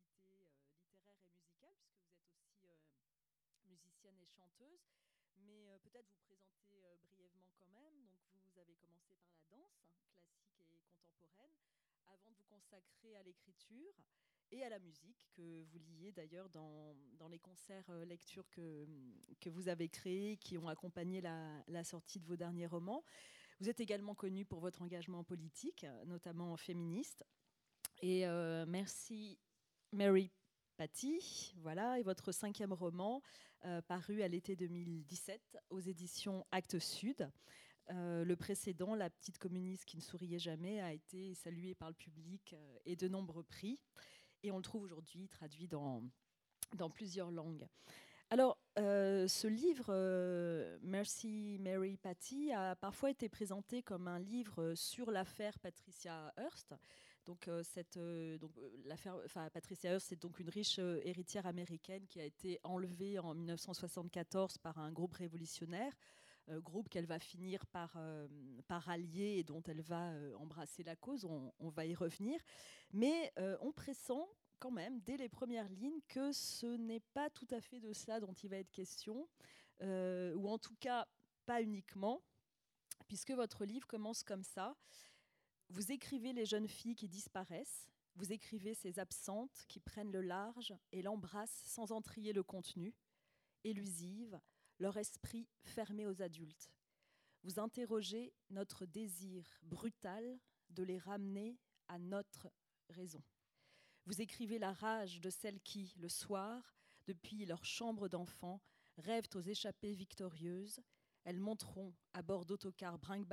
actualité littéraire et musicale, puisque vous êtes aussi musicienne et chanteuse. Mais peut-être vous présenter brièvement quand même. Donc, vous avez commencé par la danse classique et contemporaine, avant de vous consacrer à l'écriture et à la musique, que vous liez d'ailleurs dans, dans, les concerts euh, lecture que, que vous avez créés, qui ont accompagné la, la, sortie de vos derniers romans. Vous êtes également connu pour votre engagement politique, notamment féministe. Et euh, merci Mary Patty, voilà, et votre cinquième roman, euh, paru à l'été 2017 aux éditions Actes Sud. Euh, le précédent, La petite communiste qui ne souriait jamais, a été salué par le public et de nombreux prix et on le trouve aujourd'hui traduit dans, plusieurs langues. Alors, euh, ce livre, euh, Mercy Mary Patty, a parfois été présenté comme un livre sur l'affaire Patricia Hearst. Donc, euh, cette, donc l'affaire, enfin, Patricia Hearst, c'est donc une riche héritière américaine qui a été enlevée en 1974 par un groupe révolutionnaire, groupe qu'elle va finir par, par allier et dont elle va embrasser la cause. On, va y revenir. Mais on pressent quand même, dès les premières lignes, que ce n'est pas tout à fait de cela dont il va être question, euh, ou en tout cas pas uniquement, puisque votre livre commence comme ça. Vous écrivez les jeunes filles qui disparaissent, vous écrivez ces absentes qui prennent le large et l'embrassent sans en trier le contenu, élusives, leur esprit fermé aux adultes. Vous interrogez notre désir brutal de les ramener à notre raison. Vous écrivez la rage de celles qui, le soir, depuis leur chambre d'enfant, rêvent aux échappées victorieuses. Elles monteront à bord d'autocars brinque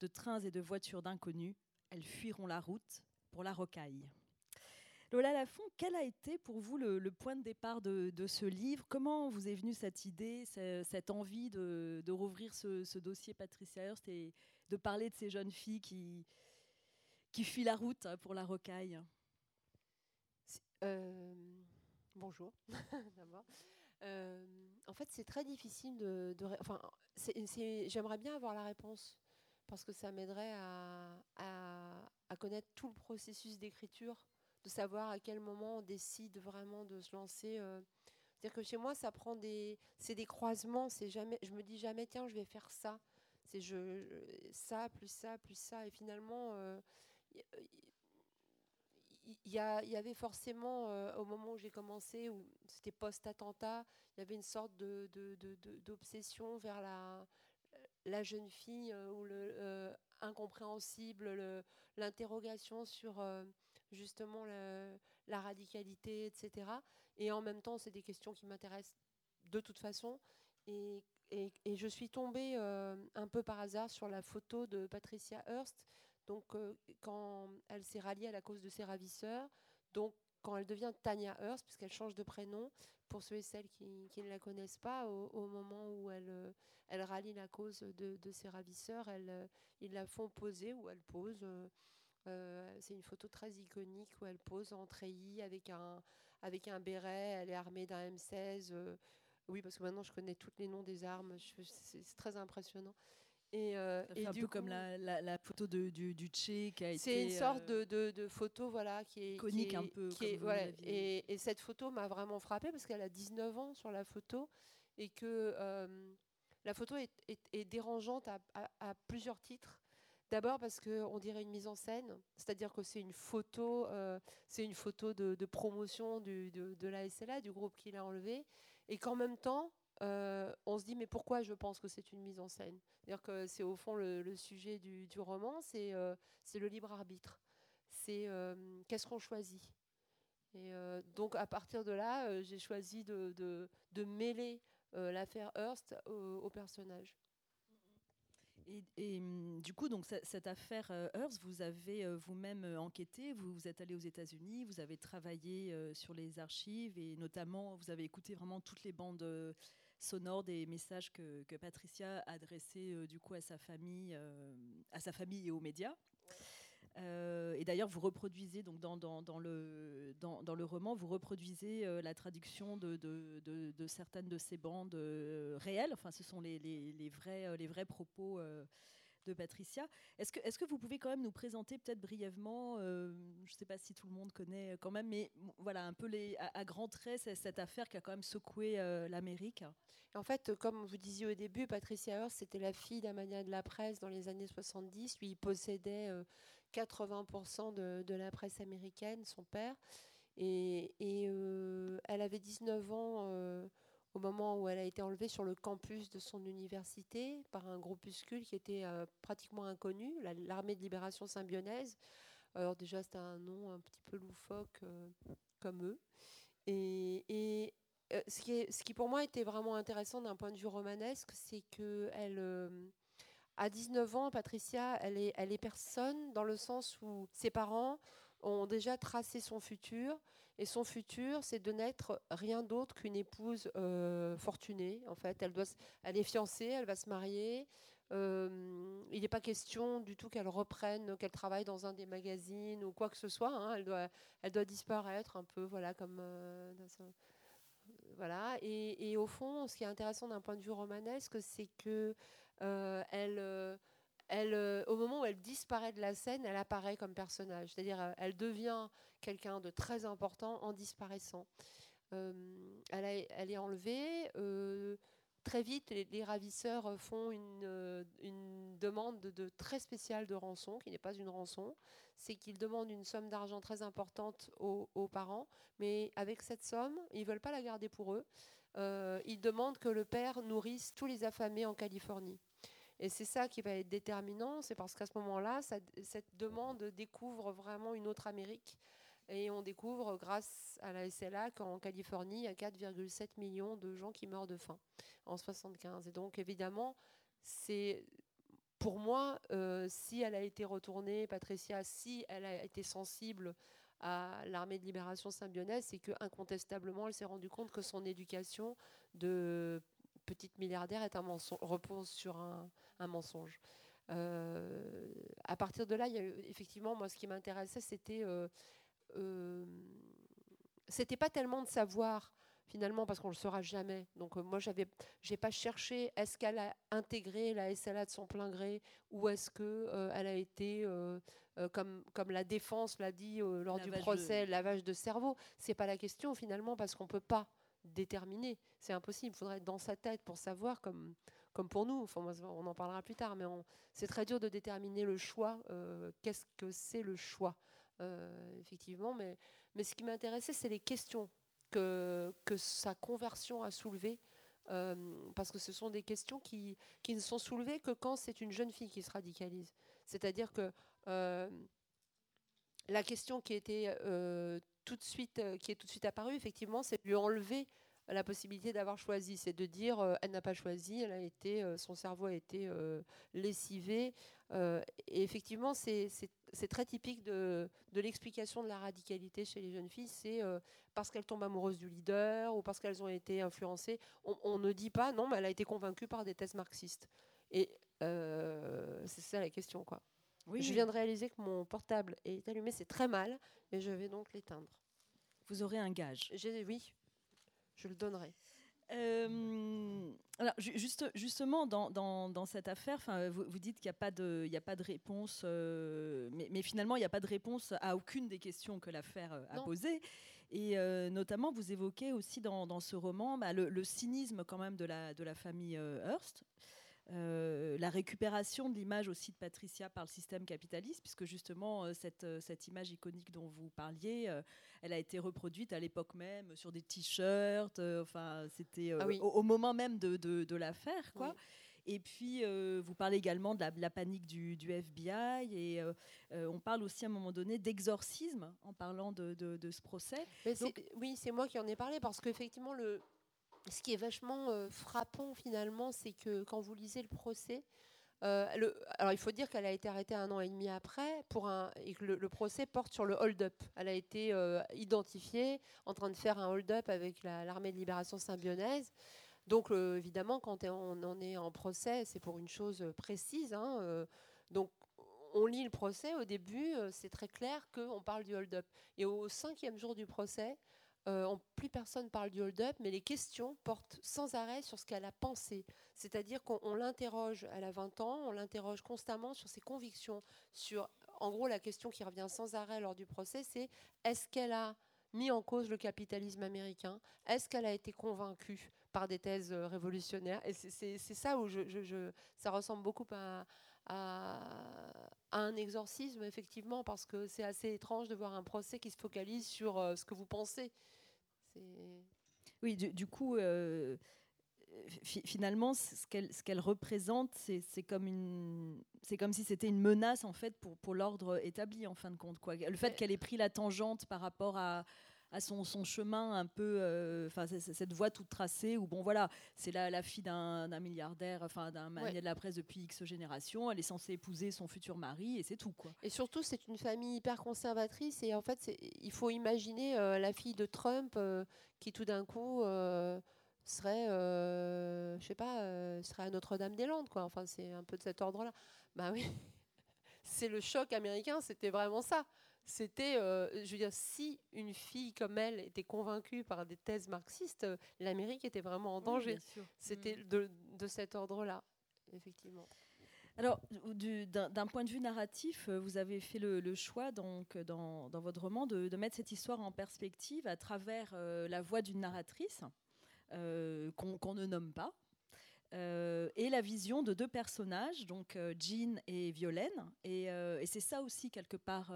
de trains et de voitures d'inconnus. Elles fuiront la route pour la rocaille. Lola Lafont, quel a été pour vous le, point de départ de, ce livre? Comment vous est venue cette idée, cette envie de, rouvrir ce, dossier Patricia Hearst et de parler de ces jeunes filles qui, fuient la route pour la rocaille? Euh, bonjour. Euh, en fait, c'est très difficile de. enfin, j'aimerais bien avoir la réponse parce que ça m'aiderait à, connaître tout le processus d'écriture, de savoir à quel moment on décide vraiment de se lancer. Euh. C'est-à-dire que chez moi, ça prend des, c'est des croisements. C'est jamais, je me dis jamais, tiens, je vais faire ça. C'est je, ça plus ça plus ça, et finalement, il y, avait forcément, euh, au moment où j'ai commencé, où c'était post-attentat, il y avait une sorte d'obsession vers la, la jeune fille, euh, ou le euh, incompréhensible, l'interrogation sur justement la radicalité, etc. Et en même temps, c'est des questions qui m'intéressent de toute façon. Et, et, je suis tombée un peu par hasard sur la photo de Patricia Hearst, donc, euh, quand elle s'est ralliée à la cause de ses ravisseurs, donc quand elle devient Tania Hearst, puisqu'elle change de prénom, pour ceux et celles qui, ne la connaissent pas, au, moment où elle, euh, elle rallie la cause de, ses ravisseurs, euh, ils la font poser, ou elle pose. c'est une photo très iconique où elle pose en treillis avec un, avec un béret, elle est armée d'un M16. oui, parce que maintenant je connais tous les noms des armes, c'est très impressionnant. Et, euh, un peu comme la, la, photo de, du, du Tché qui a été. C'est une sorte euh, de, de, photo voilà, qui est. Conique un peu. Qui est, et, et, cette photo m'a vraiment frappée parce qu'elle a 19 ans sur la photo et que euh, la photo est, est, dérangeante à, à, plusieurs titres. D'abord parce qu'on dirait une mise en scène, c'est-à-dire que c'est une photo, c'est une photo de, de promotion du, de, de la SLA, du groupe qui l'a enlevé, et qu'en même temps, euh, on se dit mais pourquoi je pense que c'est une mise en scène? C'est-à-dire que c'est au fond le, sujet du, roman, euh, c'est le libre arbitre. C'est euh, qu'est-ce qu'on choisit? Et donc à partir de là, j'ai choisi de, mêler l'affaire Hearst au, personnage. Et, hum, du coup, donc cette affaire Hearst, vous avez vous-même enquêté, vous, êtes allé aux États-Unis, vous avez travaillé sur les archives et notamment vous avez écouté vraiment toutes les bandes sonore des messages que, que Patricia a adressés euh, du coup à sa famille, euh, à sa famille et aux médias. Euh, et d'ailleurs, vous reproduisez donc dans, dans, dans le, dans, dans, le roman, vous reproduisez la traduction de, de, de, certaines de ces bandes réelles. Enfin, ce sont les, les, les vrais, les vrais propos de Patricia. Est-ce que, est que vous pouvez quand même nous présenter peut-être brièvement, je ne sais pas si tout le monde connaît quand même, mais voilà un peu les, à, grands traits cette affaire qui a quand même secoué l'Amérique En fait, comme vous disiez au début, Patricia Hearst, c'était la fille d'un mania de la presse dans les années 70. Lui, il possédait 80% de, de, la presse américaine, son père. Et, euh, elle avait 19 ans euh, au moment où elle a été enlevée sur le campus de son université par un groupuscule qui était euh, pratiquement inconnu, l'armée de libération symbionnaise. Alors déjà, c'était un nom un petit peu loufoque comme eux. Et, ce, qui ce, qui pour moi était vraiment intéressant d'un point de vue romanesque, c'est que elle, à 19 ans, Patricia, elle est, elle est personne dans le sens où ses parents ont déjà tracé son futur. Et son futur, c'est de n'être rien d'autre qu'une épouse euh, fortunée. En fait, elle, doit, elle est fiancée, elle va se marier. Euh, il n'est pas question du tout qu'elle reprenne, qu'elle travaille dans un des magazines ou quoi que ce soit. Hein. Elle, doit, elle doit disparaître un peu, voilà, comme euh, voilà. Et, et, au fond, ce qui est intéressant d'un point de vue romanesque, c'est que elle euh, au moment où elle disparaît de la scène, elle apparaît comme personnage. C'est-à-dire, euh, elle devient quelqu'un de très important en disparaissant. Euh, elle, est enlevée. très vite, les, ravisseurs font une, demande de, très spéciale de rançon, qui n'est pas une rançon. C'est qu'ils demandent une somme d'argent très importante aux, aux, parents, mais avec cette somme, ils ne veulent pas la garder pour eux. ils demandent que le père nourrisse tous les affamés en Californie. Et c'est ça qui va être déterminant, c'est parce qu'à ce moment-là, cette demande découvre vraiment une autre Amérique. Et on découvre, grâce à la SLA, qu'en Californie, il y a 4,7 millions de gens qui meurent de faim en 75. Et donc, évidemment, c'est pour moi, euh, si elle a été retournée, Patricia, si elle a été sensible à l'armée de libération symbionnaise, c'est que incontestablement, elle s'est rendue compte que son éducation de petite milliardaire est un mensonge, repose sur un, mensonge. Euh, à partir de là, il y a, effectivement, moi, ce qui m'intéressait, c'était, euh, euh, c'était pas tellement de savoir finalement parce qu'on le saura jamais. Donc moi, j'avais, j'ai pas cherché est-ce qu'elle a intégré la SLA de son plein gré ou est-ce que elle a été comme, comme la défense l'a dit lors du procès, lavage de cerveau. C'est pas la question finalement parce qu'on peut pas déterminer. C'est impossible. Il faudrait être dans sa tête pour savoir, comme, comme pour nous. Enfin, on en parlera plus tard, mais c'est très dur de déterminer le choix. Euh, qu'est-ce que c'est le choix euh, Effectivement, mais, mais ce qui m'intéressait, c'est les questions que, que sa conversion a soulevées. Euh, parce que ce sont des questions qui, qui ne sont soulevées que quand c'est une jeune fille qui se radicalise. C'est-à-dire que la question qui était euh, qui est tout de suite apparu, effectivement, c'est lui enlever la possibilité d'avoir choisi. C'est de dire, euh, elle n'a pas choisi, elle a été, euh, son cerveau a été lessivé. et effectivement, c'est très typique de, de l'explication de la radicalité chez les jeunes filles. C'est parce qu'elles tombent amoureuses du leader ou parce qu'elles ont été influencées. On, on, ne dit pas, non, mais elle a été convaincue par des thèses marxistes. Et c'est ça la question, quoi. Je viens de réaliser que mon portable est allumé, c'est très mal, et je vais donc l'éteindre. Vous aurez un gage Oui, je le donnerai. Euh, alors juste, justement, dans, dans, cette affaire, vous, vous dites qu'il n'y a, pas de, a pas de réponse, euh, mais, mais, finalement, il n'y a pas de réponse à aucune des questions que l'affaire euh, a posées. Et notamment, vous évoquez aussi dans, dans ce roman bah, le, le, cynisme quand même de la, de la famille Hearst. Euh, la récupération de l'image aussi de Patricia par le système capitaliste, puisque justement euh, cette, euh, cette image iconique dont vous parliez, elle a été reproduite à l'époque même sur des t-shirts, enfin c'était ah au, moment même de, de, l'affaire, quoi. Et puis, vous parlez également de la, panique du, du, FBI et on parle aussi à un moment donné d'exorcisme en parlant de, de ce procès. oui, c'est moi qui en ai parlé parce qu'effectivement, le, ce qui est vachement euh, frappant finalement, c'est que quand vous lisez le procès, euh, alors il faut dire qu'elle a été arrêtée un an et demi après pour un, et que le, procès porte sur le hold-up. Elle a été euh, identifiée en train de faire un hold-up avec l'armée de libération symbionnaise. Donc évidemment, quand on en est en procès, c'est pour une chose précise. Hein, donc on lit le procès, au début, c'est très clair qu'on parle du hold-up. Et au cinquième jour du procès, euh, plus personne parle du hold-up, mais les questions portent sans arrêt sur ce qu'elle a pensé. C'est-à-dire qu'on l'interroge, elle a 20 ans, on l'interroge constamment sur ses convictions, sur, en gros, la question qui revient sans arrêt lors du procès, c'est est-ce qu'elle a mis en cause le capitalisme américain? Est-ce qu'elle a été convaincue par des thèses euh, révolutionnaires? Et c'est ça où ça ressemble beaucoup à, à, un exorcisme, effectivement, parce que c'est assez étrange de voir un procès qui se focalise sur euh, ce que vous pensez. Oui, du, coup, euh, finalement, ce qu'elle représente, c'est comme, comme si c'était une menace, en fait, pour, pour l'ordre établi, en fin de compte. Quoi. Le fait qu'elle ait pris la tangente par rapport à à son, son, chemin un peu, euh, enfin cette voie toute tracée où bon voilà, c'est la, la, fille d'un milliardaire, enfin d'un manier de la presse depuis X générations, elle est censée épouser son futur mari et c'est tout quoi. Et surtout c'est une famille hyper conservatrice et en fait il faut imaginer euh, la fille de Trump euh, qui tout d'un coup serait, je sais pas, serait à Notre-Dame-des-Landes quoi. Enfin c'est un peu de cet ordre là. Bah oui. c'est le choc américain, c'était vraiment ça c'était, euh, je veux dire, si une fille comme elle était convaincue par des thèses marxistes, euh, l'Amérique était vraiment en danger. c'était mm. de, cet ordre-là, effectivement. Alors, d'un point de vue narratif, euh, vous avez fait le, choix donc, dans, votre roman de, mettre cette histoire en perspective à travers la voix d'une narratrice qu'on ne nomme pas, et la vision de deux personnages, donc Jean et Violaine. Et, et c'est ça aussi, quelque part,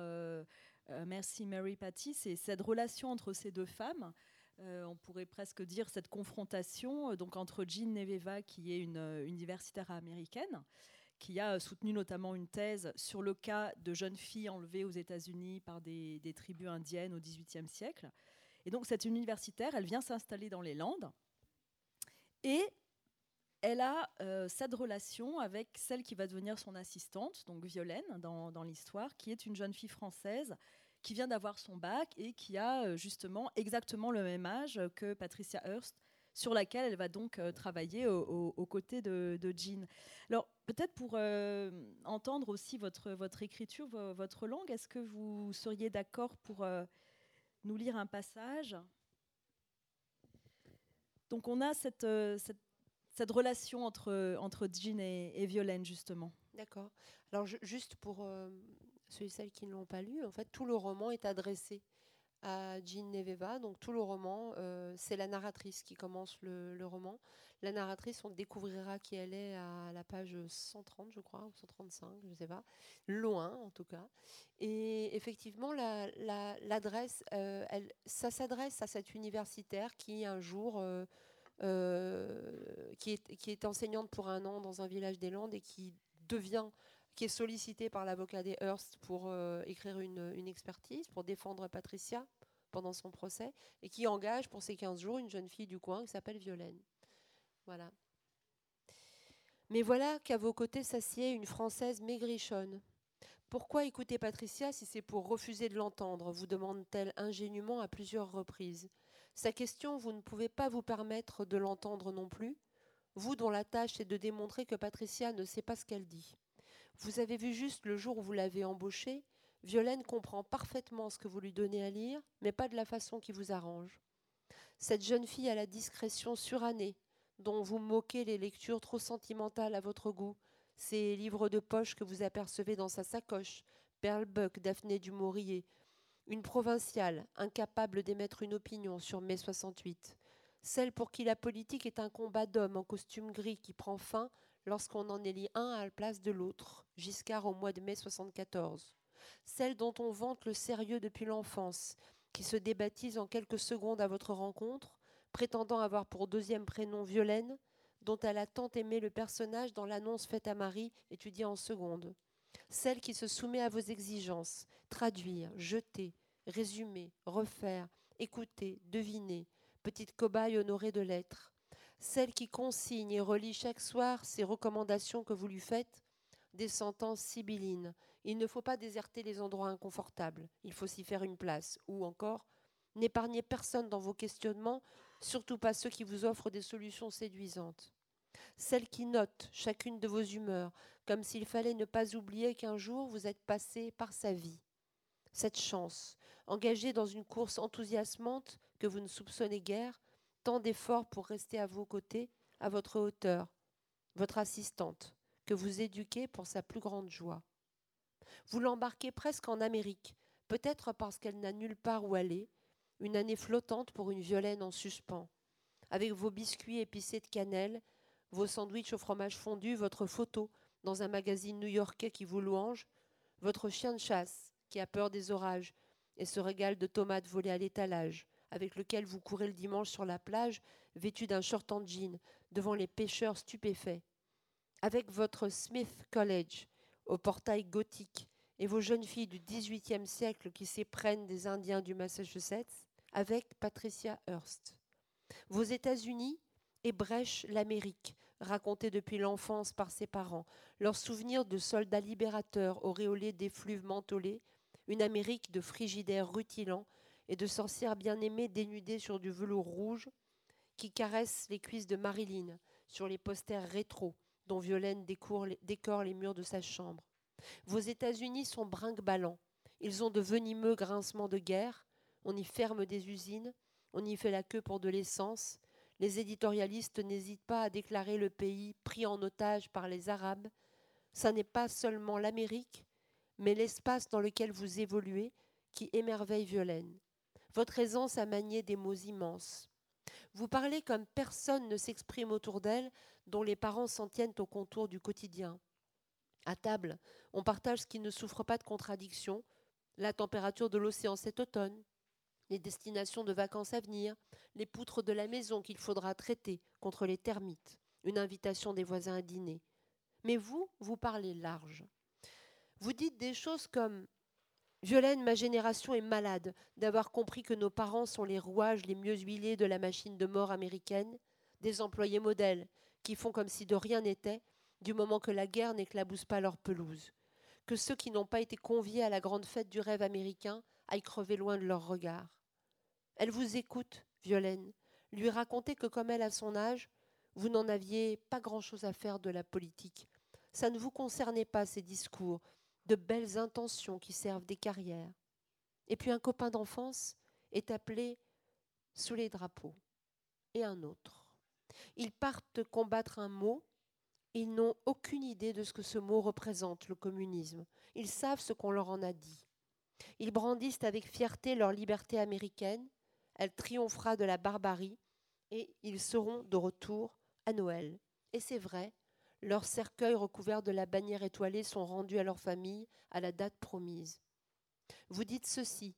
euh, merci Mary Patty, c'est cette relation entre ces deux femmes. Euh, on pourrait presque dire cette confrontation euh, donc entre Jean Neveva, qui est une universitaire américaine, qui a soutenu notamment une thèse sur le cas de jeunes filles enlevées aux États-Unis par des, tribus indiennes au XVIIIe siècle. Et donc cette universitaire, elle vient s'installer dans les Landes et elle a cette relation avec celle qui va devenir son assistante, donc Violaine dans, l'histoire, qui est une jeune fille française qui vient d'avoir son bac et qui a euh, justement exactement le même âge que Patricia Hearst, sur laquelle elle va donc euh, travailler aux côtés de, Jean. Alors, peut-être pour euh, entendre aussi votre, votre écriture, votre langue, est-ce que vous seriez d'accord pour nous lire un passage? Donc, on a cette, relation entre, entre Jean et, Violaine, justement. D'accord. Alors, juste pour ceux et celles qui ne l'ont pas lu, en fait, tout le roman est adressé à Jean Neveva. Donc tout le roman, euh, c'est la narratrice qui commence le, roman. La narratrice, on découvrira qui elle est à la page 130, je crois, ou 135, je ne sais pas. Loin, en tout cas. Et effectivement, l'adresse, euh, ça s'adresse à cette universitaire qui, un jour... Euh, qui, est, enseignante pour un an dans un village des Landes et qui devient qui est sollicité par l'avocat des Hearst pour euh, écrire une, expertise, pour défendre Patricia pendant son procès, et qui engage pour ces 15 jours une jeune fille du coin qui s'appelle Violaine. Voilà. Mais voilà qu'à vos côtés s'assied une Française maigrichonne. Pourquoi écouter Patricia si c'est pour refuser de l'entendre? vous demande-t-elle ingénument à plusieurs reprises. Sa question, vous ne pouvez pas vous permettre de l'entendre non plus, vous dont la tâche est de démontrer que Patricia ne sait pas ce qu'elle dit. Vous avez vu juste le jour où vous l'avez embauchée, Violaine comprend parfaitement ce que vous lui donnez à lire, mais pas de la façon qui vous arrange. Cette jeune fille a la discrétion surannée, dont vous moquez les lectures trop sentimentales à votre goût, ces livres de poche que vous apercevez dans sa sacoche, Pearl Buck, Daphné du Maurier, une provinciale, incapable d'émettre une opinion sur mai 68, celle pour qui la politique est un combat d'hommes en costume gris qui prend fin lorsqu'on en élit un à la place de l'autre, Giscard au mois de mai 74. Celle dont on vante le sérieux depuis l'enfance, qui se débaptise en quelques secondes à votre rencontre, prétendant avoir pour deuxième prénom Violaine, dont elle a tant aimé le personnage dans l'annonce faite à Marie, étudiée en seconde. Celle qui se soumet à vos exigences, traduire, jeter, résumer, refaire, écouter, deviner, petite cobaye honorée de lettres celle qui consigne et relit chaque soir ces recommandations que vous lui faites, des sentences sibyllines. Il ne faut pas déserter les endroits inconfortables, il faut s'y faire une place. Ou encore, n'épargnez personne dans vos questionnements, surtout pas ceux qui vous offrent des solutions séduisantes. Celle qui note chacune de vos humeurs, comme s'il fallait ne pas oublier qu'un jour vous êtes passé par sa vie. cette chance, engagée dans une course enthousiasmante que vous ne soupçonnez guère, tant d'efforts pour rester à vos côtés, à votre hauteur, votre assistante, que vous éduquez pour sa plus grande joie. Vous l'embarquez presque en Amérique, peut-être parce qu'elle n'a nulle part où aller, une année flottante pour une violaine en suspens, avec vos biscuits épicés de cannelle, vos sandwichs au fromage fondu, votre photo dans un magazine new-yorkais qui vous louange, votre chien de chasse qui a peur des orages et se régale de tomates volées à l'étalage, avec lequel vous courez le dimanche sur la plage, vêtu d'un short en jean, devant les pêcheurs stupéfaits, avec votre Smith College, au portail gothique, et vos jeunes filles du XVIIIe siècle qui s'éprennent des Indiens du Massachusetts, avec Patricia Hearst. Vos États-Unis ébrèchent l'Amérique, racontée depuis l'enfance par ses parents, leurs souvenirs de soldats libérateurs auréolés d'effluves mentholés, une Amérique de frigidaires rutilants et de sorcières bien-aimées dénudées sur du velours rouge, qui caressent les cuisses de Marilyn sur les posters rétro dont Violaine décore les murs de sa chambre. Vos États-Unis sont brinque-ballants. Ils ont de venimeux grincements de guerre. On y ferme des usines. On y fait la queue pour de l'essence. Les éditorialistes n'hésitent pas à déclarer le pays pris en otage par les Arabes. Ça n'est pas seulement l'Amérique, mais l'espace dans lequel vous évoluez qui émerveille Violaine. Votre aisance à manier des mots immenses. Vous parlez comme personne ne s'exprime autour d'elle, dont les parents s'en tiennent au contour du quotidien. À table, on partage ce qui ne souffre pas de contradiction, la température de l'océan cet automne, les destinations de vacances à venir, les poutres de la maison qu'il faudra traiter contre les termites, une invitation des voisins à dîner. Mais vous, vous parlez large. Vous dites des choses comme Violaine, ma génération est malade d'avoir compris que nos parents sont les rouages les mieux huilés de la machine de mort américaine, des employés modèles qui font comme si de rien n'était du moment que la guerre n'éclabousse pas leur pelouse, que ceux qui n'ont pas été conviés à la grande fête du rêve américain aillent crever loin de leur regard. Elle vous écoute, Violaine, lui raconter que comme elle à son âge, vous n'en aviez pas grand-chose à faire de la politique. Ça ne vous concernait pas ces discours, de belles intentions qui servent des carrières. Et puis un copain d'enfance est appelé sous les drapeaux, et un autre. Ils partent combattre un mot ils n'ont aucune idée de ce que ce mot représente, le communisme. Ils savent ce qu'on leur en a dit. Ils brandissent avec fierté leur liberté américaine. Elle triomphera de la barbarie et ils seront de retour à Noël. Et c'est vrai, leurs cercueils recouverts de la bannière étoilée sont rendus à leur famille à la date promise. Vous dites ceci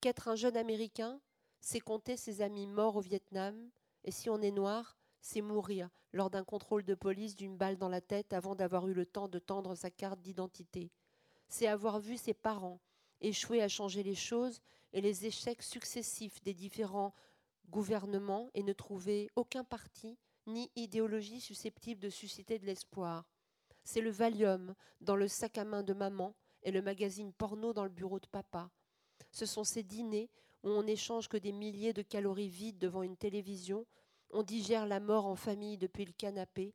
qu'être un jeune Américain, c'est compter ses amis morts au Vietnam, et si on est noir, c'est mourir lors d'un contrôle de police d'une balle dans la tête avant d'avoir eu le temps de tendre sa carte d'identité. C'est avoir vu ses parents échouer à changer les choses et les échecs successifs des différents gouvernements et ne trouver aucun parti ni idéologie susceptible de susciter de l'espoir. C'est le Valium dans le sac à main de maman et le magazine porno dans le bureau de papa. Ce sont ces dîners où on n'échange que des milliers de calories vides devant une télévision on digère la mort en famille depuis le canapé.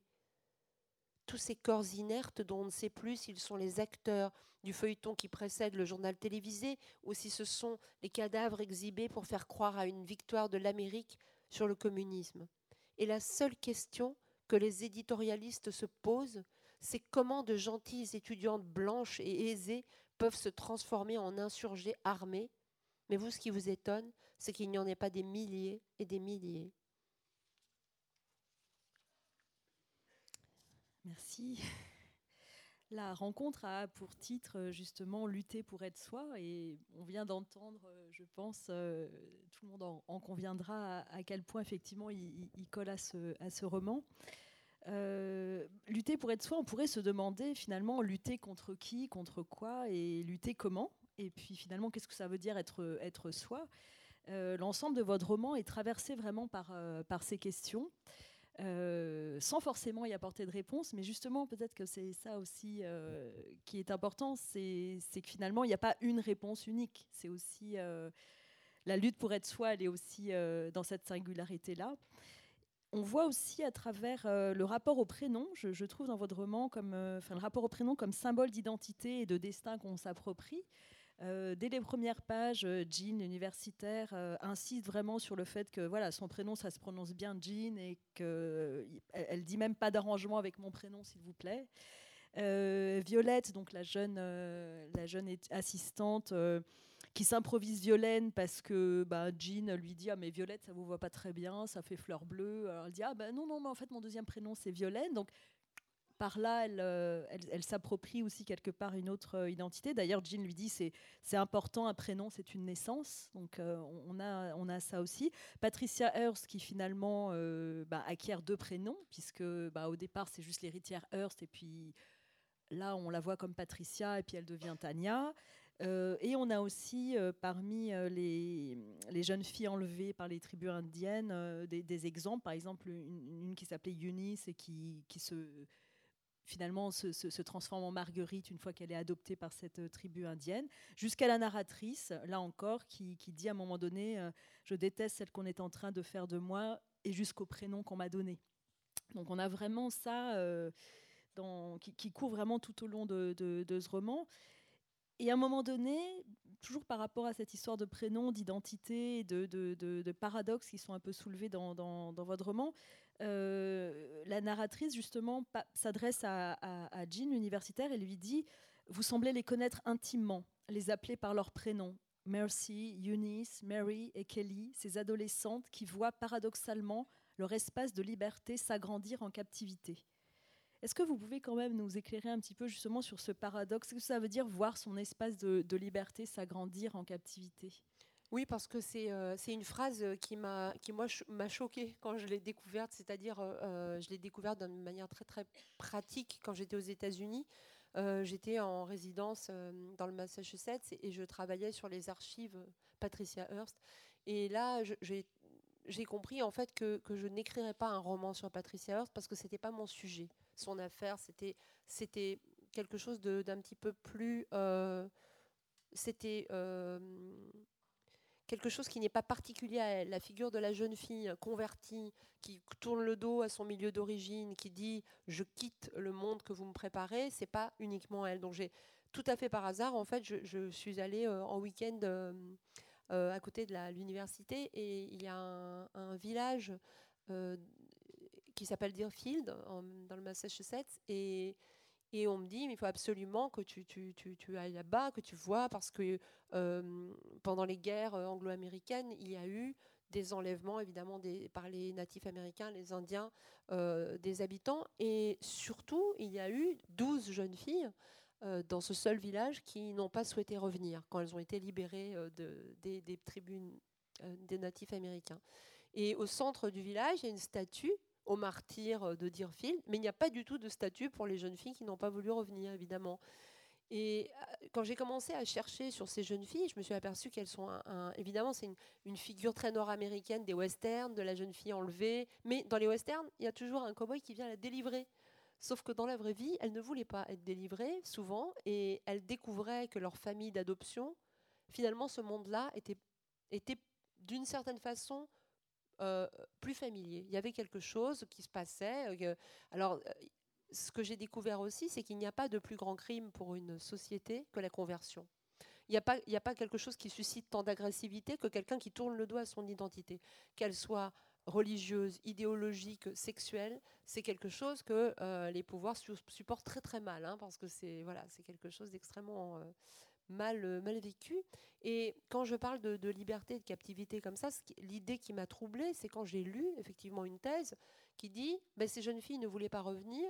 Tous ces corps inertes dont on ne sait plus s'ils sont les acteurs du feuilleton qui précède le journal télévisé ou si ce sont les cadavres exhibés pour faire croire à une victoire de l'Amérique sur le communisme. Et la seule question que les éditorialistes se posent, c'est comment de gentilles étudiantes blanches et aisées peuvent se transformer en insurgés armés. Mais vous, ce qui vous étonne, c'est qu'il n'y en ait pas des milliers et des milliers. Merci. La rencontre a pour titre euh, justement lutter pour être soi et on vient d'entendre, euh, je pense, euh, tout le monde en, conviendra à, quel point effectivement il, colle à ce, roman. lutter pour être soi, on pourrait se demander finalement lutter contre qui, contre quoi et lutter comment. Et puis finalement, qu'est-ce que ça veut dire être, soi? L'ensemble de votre roman est traversé vraiment par ces questions. Euh, sans forcément y apporter de réponse. Mais justement, peut-être que c'est ça aussi euh, qui est important, c'est que finalement, il n'y a pas une réponse unique. C'est aussi euh, la lutte pour être soi, elle est aussi dans cette singularité-là. On voit aussi à travers le rapport au prénom, je, trouve dans votre roman, comme, le rapport au prénom comme symbole d'identité et de destin qu'on s'approprie. Dès les premières pages, Jean, universitaire, insiste vraiment sur le fait que voilà, son prénom, ça se prononce bien Jean et qu'elle elle dit même pas d'arrangement avec mon prénom, s'il vous plaît. Violette, donc la jeune, la jeune assistante, qui s'improvise Violaine parce que bah, Jean lui dit ah mais Violette ça vous voit pas très bien, ça fait fleur bleue. Alors elle dit ah ben non non mais en fait mon deuxième prénom c'est Violaine donc par là, euh, elle, elle, s'approprie aussi quelque part une autre euh, identité. D'ailleurs, Jean lui dit c'est c'est important, un prénom, c'est une naissance. Donc, euh, on, a, on a ça aussi. Patricia Hearst, qui finalement bah, acquiert deux prénoms, puisque bah, au départ, c'est juste l'héritière Hearst, et puis là, on la voit comme Patricia, et puis elle devient Tania. et on a aussi parmi les, les, jeunes filles enlevées par les tribus indiennes des, exemples. Par exemple, une, qui s'appelait Eunice et qui, qui se finalement se, transforme en Marguerite une fois qu'elle est adoptée par cette euh, tribu indienne, jusqu'à la narratrice, là encore, qui, dit à un moment donné, euh, je déteste celle qu'on est en train de faire de moi, et jusqu'au prénom qu'on m'a donné. Donc on a vraiment ça euh, dans, qui, court vraiment tout au long de, ce roman. Et à un moment donné, toujours par rapport à cette histoire de prénom, d'identité, de, paradoxes qui sont un peu soulevés dans, dans votre roman, euh, la narratrice, justement, s'adresse à, à, Jean, l'universitaire, et lui dit Vous semblez les connaître intimement, les appeler par leur prénom. Mercy, Eunice, Mary et Kelly, ces adolescentes qui voient paradoxalement leur espace de liberté s'agrandir en captivité. Est-ce que vous pouvez quand même nous éclairer un petit peu justement sur ce paradoxe? Qu'est-ce que ça veut dire voir son espace de, liberté s'agrandir en captivité? Oui, parce que c'est euh, une phrase euh, qui m'a qui moi m'a choquée quand je l'ai découverte, c'est-à-dire euh, je l'ai découverte d'une manière très très pratique quand j'étais aux États-Unis. j'étais en résidence dans le Massachusetts et, je travaillais sur les archives Patricia Hearst. Et là, j'ai compris en fait que, que je n'écrirais pas un roman sur Patricia Hearst parce que c'était pas mon sujet. Son affaire, c'était c'était quelque chose d'un petit peu plus. c'était quelque chose qui n'est pas particulier à elle. La figure de la jeune fille convertie qui tourne le dos à son milieu d'origine, qui dit je quitte le monde que vous me préparez, c'est pas uniquement elle. Donc j'ai tout à fait par hasard, en fait, je, suis allée euh, en week-end euh, euh, à côté de l'université et il y a un, village qui s'appelle Deerfield dans le Massachusetts et et on me dit, mais il faut absolument que tu, tu, tu, tu ailles là-bas, que tu vois, parce que euh, pendant les guerres euh, anglo-américaines, il y a eu des enlèvements, évidemment, des, par les natifs américains, les Indiens, euh, des habitants. Et surtout, il y a eu 12 jeunes filles dans ce seul village qui n'ont pas souhaité revenir quand elles ont été libérées de, des, des tribunes des natifs américains. Et au centre du village, il y a une statue aux martyrs euh, de Deerfield, mais il n'y a pas du tout de statut pour les jeunes filles qui n'ont pas voulu revenir, évidemment. Et euh, quand j'ai commencé à chercher sur ces jeunes filles, je me suis aperçue qu'elles sont, évidemment, c'est une, figure très nord-américaine des westerns, de la jeune fille enlevée. Mais dans les westerns, il y a toujours un cowboy qui vient la délivrer. Sauf que dans la vraie vie, elles ne voulaient pas être délivrées, souvent, et elles découvraient que leur famille d'adoption, finalement, ce monde-là était, était d'une certaine façon euh, plus familier. Il y avait quelque chose qui se passait. Euh, alors, euh, ce que j'ai découvert aussi, c'est qu'il n'y a pas de plus grand crime pour une société que la conversion. Il n'y a, pas, a pas quelque chose qui suscite tant d'agressivité que quelqu'un qui tourne le doigt à son identité, qu'elle soit religieuse, idéologique, sexuelle, c'est quelque chose que les pouvoirs supportent très très mal, hein, parce que c'est voilà, quelque chose d'extrêmement mal vécu. Et quand je parle de, liberté, de captivité comme ça, l'idée qui m'a troublée, c'est quand j'ai lu effectivement une thèse qui dit ben, ces jeunes filles ne voulaient pas revenir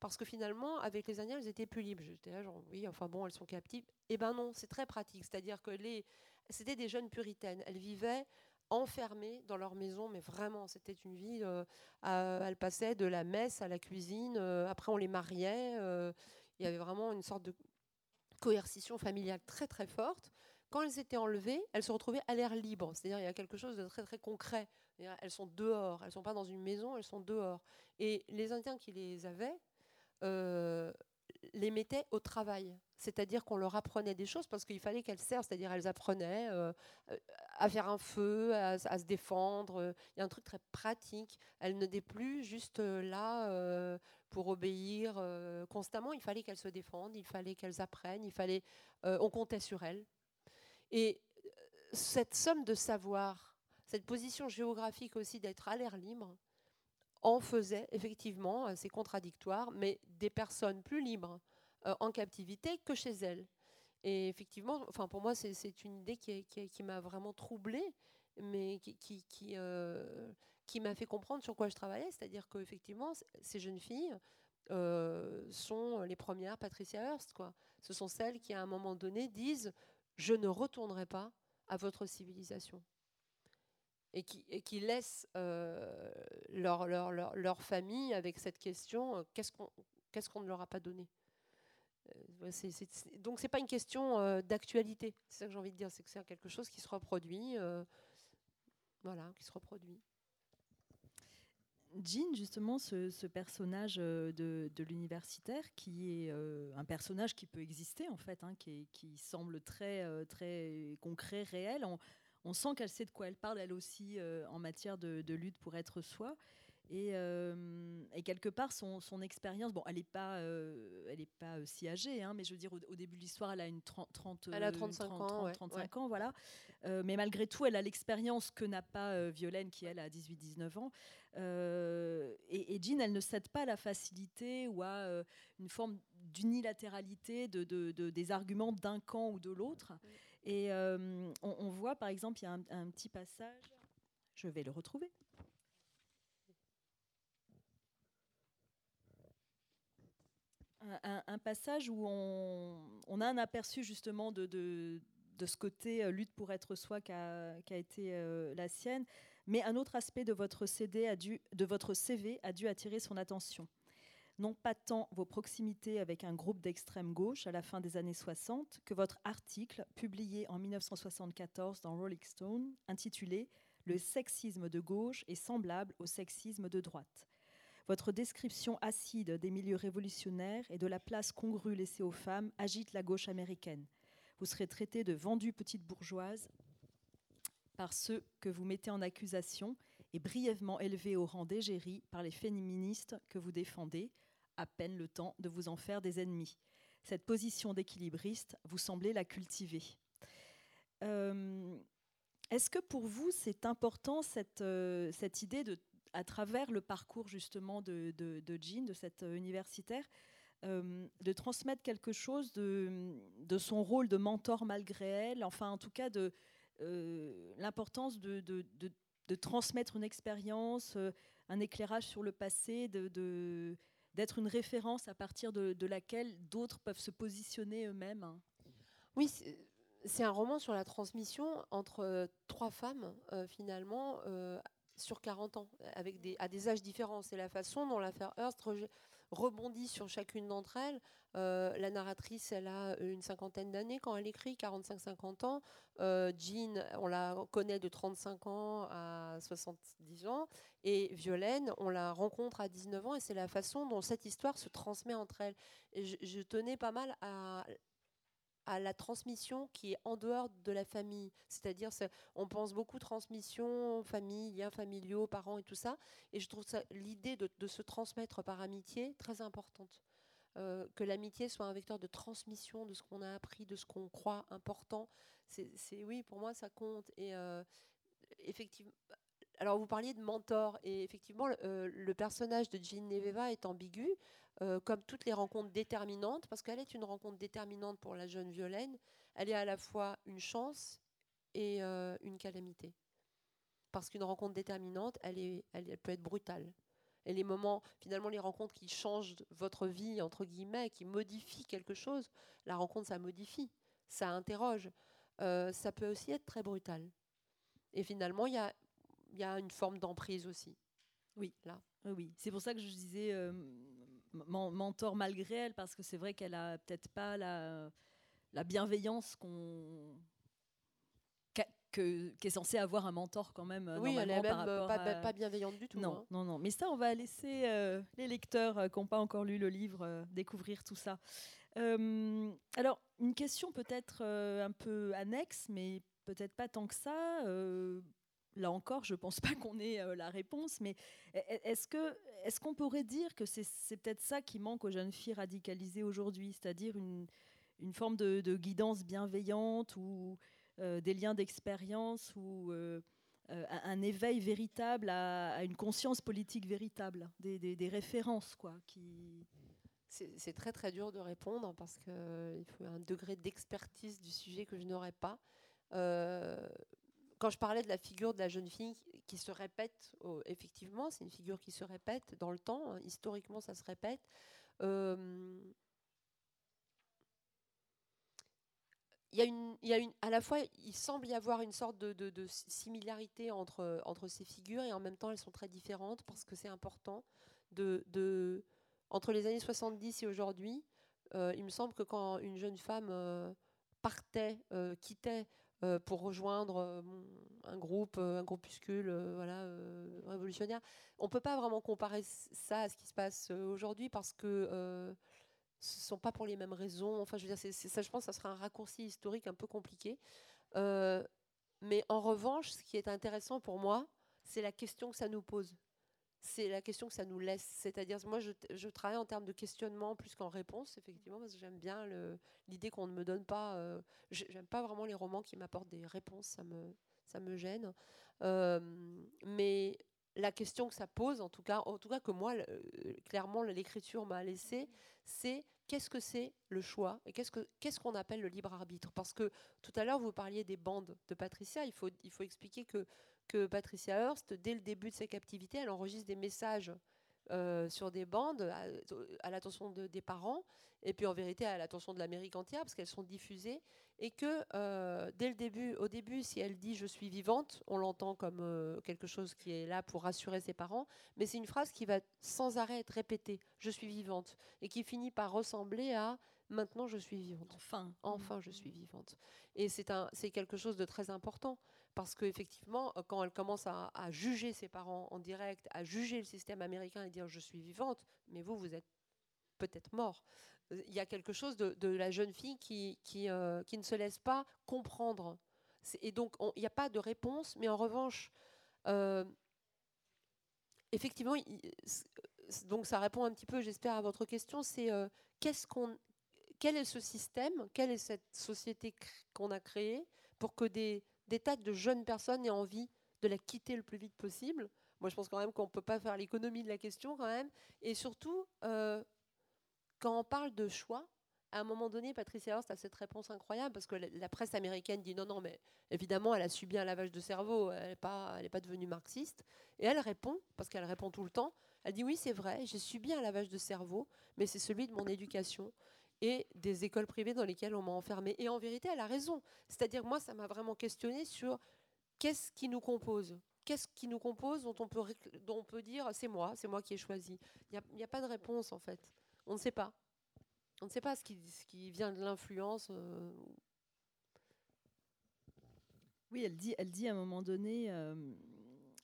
parce que finalement, avec les Indiens, elles étaient plus libres. J'étais là, genre, oui, enfin bon, elles sont captives. Eh ben non, c'est très pratique. C'est-à-dire que les, c'était des jeunes puritaines. Elles vivaient enfermées dans leur maison, mais vraiment, c'était une vie. Euh, elles passaient de la messe à la cuisine. Euh, après, on les mariait. il y avait vraiment une sorte de coercition familiale très très forte. Quand elles étaient enlevées, elles se retrouvaient à l'air libre. C'est-à-dire il y a quelque chose de très très concret. Elles sont dehors, elles ne sont pas dans une maison, elles sont dehors. Et les Indiens qui les avaient euh, les mettaient au travail. C'est-à-dire qu'on leur apprenait des choses parce qu'il fallait qu'elles servent. C'est-à-dire elles apprenaient euh, à faire un feu, à, se défendre. Il y a un truc très pratique. Elles n'étaient plus juste là euh, pour obéir euh, constamment. Il fallait qu'elles se défendent, il fallait qu'elles apprennent, il fallait, euh, on comptait sur elles. Et cette somme de savoir, cette position géographique aussi d'être à l'air libre, en faisait effectivement, c'est contradictoire, mais des personnes plus libres en captivité que chez elles. Et effectivement, enfin pour moi, c'est une idée qui, m'a vraiment troublée, mais qui, qui m'a fait comprendre sur quoi je travaillais. C'est-à-dire qu'effectivement, ces jeunes filles euh, sont les premières Patricia Hearst. Quoi. Ce sont celles qui, à un moment donné, disent Je ne retournerai pas à votre civilisation. Et qui, laissent euh, leur, leur, leur, leur, famille avec cette question euh, qu'est-ce qu'on ne leur a pas donné? Euh, c'est, c'est, c'est, donc c'est pas une question d'actualité, c'est ça que j'ai envie de dire, c'est que c'est quelque chose qui se reproduit, voilà, qui se reproduit. Jean, justement, ce, personnage euh, de, de, l'universitaire, qui est euh, un personnage qui peut exister, en fait, hein, qui, semble très, euh, très concret, réel. On, on sent qu'elle sait de quoi elle parle, elle aussi, en matière de, de, lutte pour être soi. Et, euh, et, quelque part, son, son expérience, bon, elle n'est pas, euh, elle est pas euh, si âgée, hein, mais je veux dire, au, au, début de l'histoire, elle a une 30, 30 elle a 35 30, ans, 30, ouais, 35 ouais. ans, voilà. Euh, mais malgré tout, elle a l'expérience que n'a pas euh, Violaine, qui elle a 18-19 ans. Euh, et, et, Jean, elle ne cède pas à la facilité ou à une forme d'unilatéralité de, de, de, des arguments d'un camp ou de l'autre. Et on, on, voit, par exemple, il y a un, un petit passage. Je vais le retrouver. Un, passage où on, a un aperçu justement de, ce côté euh, lutte pour être soi qu'a qu été euh, la sienne, mais un autre aspect a de votre CV a dû attirer son attention. Non pas tant vos proximités avec un groupe d'extrême gauche à la fin des années 60 que votre article publié en 1974 dans Rolling Stone intitulé Le sexisme de gauche est semblable au sexisme de droite votre description acide des milieux révolutionnaires et de la place congrue laissée aux femmes agite la gauche américaine. Vous serez traité de vendue petite bourgeoise par ceux que vous mettez en accusation et brièvement élevé au rang d'égérie par les féministes que vous défendez, à peine le temps de vous en faire des ennemis. Cette position d'équilibriste, vous semblez la cultiver. Euh, Est-ce que pour vous, c'est important cette, euh, cette idée de à travers le parcours justement de, Jean, de cette universitaire, euh, de transmettre quelque chose de, son rôle de mentor malgré elle, enfin en tout cas de euh, l'importance de, transmettre une expérience, euh, un éclairage sur le passé, d'être une référence à partir de, laquelle d'autres peuvent se positionner eux-mêmes. Oui, c'est un roman sur la transmission entre trois femmes, euh, finalement, euh, sur 40 ans, avec des, à des âges différents. C'est la façon dont l'affaire Hearst re, rebondit sur chacune d'entre elles. Euh, la narratrice, elle a une cinquantaine d'années quand elle écrit, 45-50 ans. Euh, Jean, on la connaît de 35 ans à 70 ans. Et Violaine, on la rencontre à 19 ans. Et c'est la façon dont cette histoire se transmet entre elles. Je tenais pas mal à à la transmission qui est en dehors de la famille. C'est-à-dire, on pense beaucoup transmission, famille, liens familiaux, parents et tout ça. Et je trouve l'idée de, se transmettre par amitié très importante. Euh, que l'amitié soit un vecteur de transmission de ce qu'on a appris, de ce qu'on croit important. C'est oui, pour moi, ça compte. Et euh, effectivement, alors vous parliez de mentor, et effectivement, le, euh, personnage de Jean Neveva est ambigu euh, comme toutes les rencontres déterminantes, parce qu'elle est une rencontre déterminante pour la jeune Violaine, elle est à la fois une chance et euh, une calamité. Parce qu'une rencontre déterminante, elle, peut être brutale. Et les moments, finalement, les rencontres qui changent votre vie, entre guillemets, qui modifient quelque chose, la rencontre, ça modifie, ça interroge. Ça peut aussi être très brutal. Et finalement, il y a, y a une forme d'emprise aussi. Oui, là. Oui, c'est pour ça que je disais euh, mentor malgré elle, parce que c'est vrai qu'elle a peut-être pas la, la bienveillance qu'on que, qu'est censé avoir un mentor quand même. Oui, elle est même euh, pas, à... pas, bienveillante du tout. Non, hein. non, non. Mais ça, on va laisser euh, les lecteurs euh, qui n'ont pas encore lu le livre euh, découvrir tout ça. Euh, alors, une question peut-être euh, un peu annexe, mais peut-être pas tant que ça là encore, je ne pense pas qu'on ait euh, la réponse, mais est-ce que est-ce qu'on pourrait dire que c'est peut-être ça qui manque aux jeunes filles radicalisées aujourd'hui, c'est-à-dire une, une forme de, guidance bienveillante ou des liens d'expérience ou un éveil véritable à, une conscience politique véritable, des, références quoi, c'est très très dur de répondre parce qu'il faut un degré d'expertise du sujet que je n'aurais pas. Euh, quand je parlais de la figure de la jeune fille qui se répète, oh, effectivement, c'est une figure qui se répète dans le temps, hein, historiquement ça se répète. Euh, y, y a une, à la fois, il semble y avoir une sorte de, de, similarité entre, entre ces figures et en même temps elles sont très différentes parce que c'est important de, de entre les années 70 et aujourd'hui, euh, il me semble que quand une jeune femme euh, partait, quittait pour rejoindre un groupe, un groupuscule voilà, révolutionnaire, on ne peut pas vraiment comparer ça à ce qui se passe aujourd'hui parce que ce ne sont pas pour les mêmes raisons. Enfin, je veux dire, ça, je pense que ça sera un raccourci historique un peu compliqué. mais en revanche, ce qui est intéressant pour moi, c'est la question que ça nous pose c'est la question que ça nous laisse. C'est-à-dire, moi, je, travaille en termes de questionnement plus qu'en réponse, effectivement, parce que j'aime bien l'idée qu'on ne me donne pas. Euh, j'aime pas vraiment les romans qui m'apportent des réponses, ça me, ça me gêne. Euh, mais la question que ça pose, en tout cas, en tout cas que moi, clairement, l'écriture m'a laissé, c'est qu'est-ce que c'est le choix et qu'est-ce qu'on appelle le libre arbitre? Parce que tout à l'heure, vous parliez des bandes de Patricia. Il faut, il faut expliquer que que Patricia Hearst, dès le début de sa captivité, elle enregistre des messages euh, sur des bandes à, l'attention des parents et puis en vérité à l'attention de l'Amérique entière parce qu'elles sont diffusées et que euh, dès le début, au début, si elle dit je suis vivante, on l'entend comme euh, quelque chose qui est là pour rassurer ses parents, mais c'est une phrase qui va sans arrêt être répétée, je suis vivante, et qui finit par ressembler à maintenant je suis vivante. Enfin, enfin je suis vivante. Et c'est un, c'est quelque chose de très important parce qu'effectivement, euh, quand elle commence à, juger ses parents en direct, à juger le système américain et dire je suis vivante, mais vous, vous êtes peut-être mort. Euh, il y a quelque chose de, la jeune fille euh, qui, ne se laisse pas comprendre. Et donc, il n'y a pas de réponse, mais en revanche, effectivement, donc ça répond un petit peu, j'espère, à votre question, c'est qu'est-ce qu'on, quel est ce système, quelle est cette société qu'on a créée pour que des des tas de jeunes personnes aient envie de la quitter le plus vite possible. Moi, je pense quand même qu'on ne peut pas faire l'économie de la question quand même. Et surtout, euh, quand on parle de choix, à un moment donné, Patricia Hearst a cette réponse incroyable parce que la, presse américaine dit non, non, mais évidemment, elle a subi un lavage de cerveau, elle n'est pas, pas devenue marxiste. Et elle répond, parce qu'elle répond tout le temps, elle dit oui, c'est vrai, j'ai subi un lavage de cerveau, mais c'est celui de mon éducation et des écoles privées dans lesquelles on m'a enfermée. Et en vérité, elle a raison. C'est-à-dire, moi, ça m'a vraiment questionné sur qu'est-ce qui nous compose Qu'est-ce qui nous compose dont on peut, dont on peut dire c'est moi, c'est moi qui ai choisi Il n'y a, pas de réponse en fait. On ne sait pas. On ne sait pas ce qui, ce qui vient de l'influence. Euh. Oui, elle dit, elle dit à un moment donné, euh,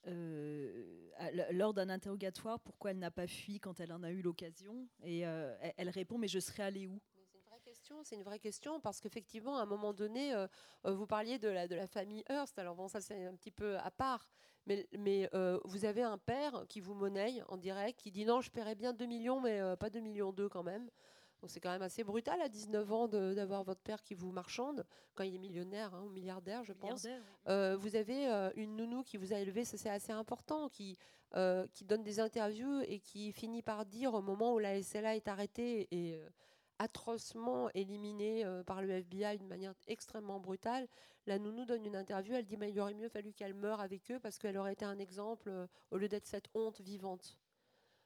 euh, lors d'un interrogatoire pourquoi elle n'a pas fui quand elle en a eu l'occasion. Et euh, elle, répond Mais je serais allée où? C'est une vraie question parce qu'effectivement, à un moment donné, euh, vous parliez de la, famille Hearst. Alors bon, ça c'est un petit peu à part, mais, vous avez un père qui vous monnaie en direct, qui dit non, je paierais bien 2 millions, mais pas 2 millions 2 quand même c'est quand même assez brutal à 19 ans d'avoir votre père qui vous marchande, quand il est millionnaire hein, ou milliardaire, je pense. Euh, vous avez euh, une nounou qui vous a élevé, ça c'est assez important, qui, euh, qui donne des interviews et qui finit par dire au moment où la SLA est arrêtée et atrocement éliminée par le FBI d'une manière extrêmement brutale, la nounou donne une interview, elle dit mais il aurait mieux fallu qu'elle meure avec eux parce qu'elle aurait été un exemple au lieu d'être cette honte vivante.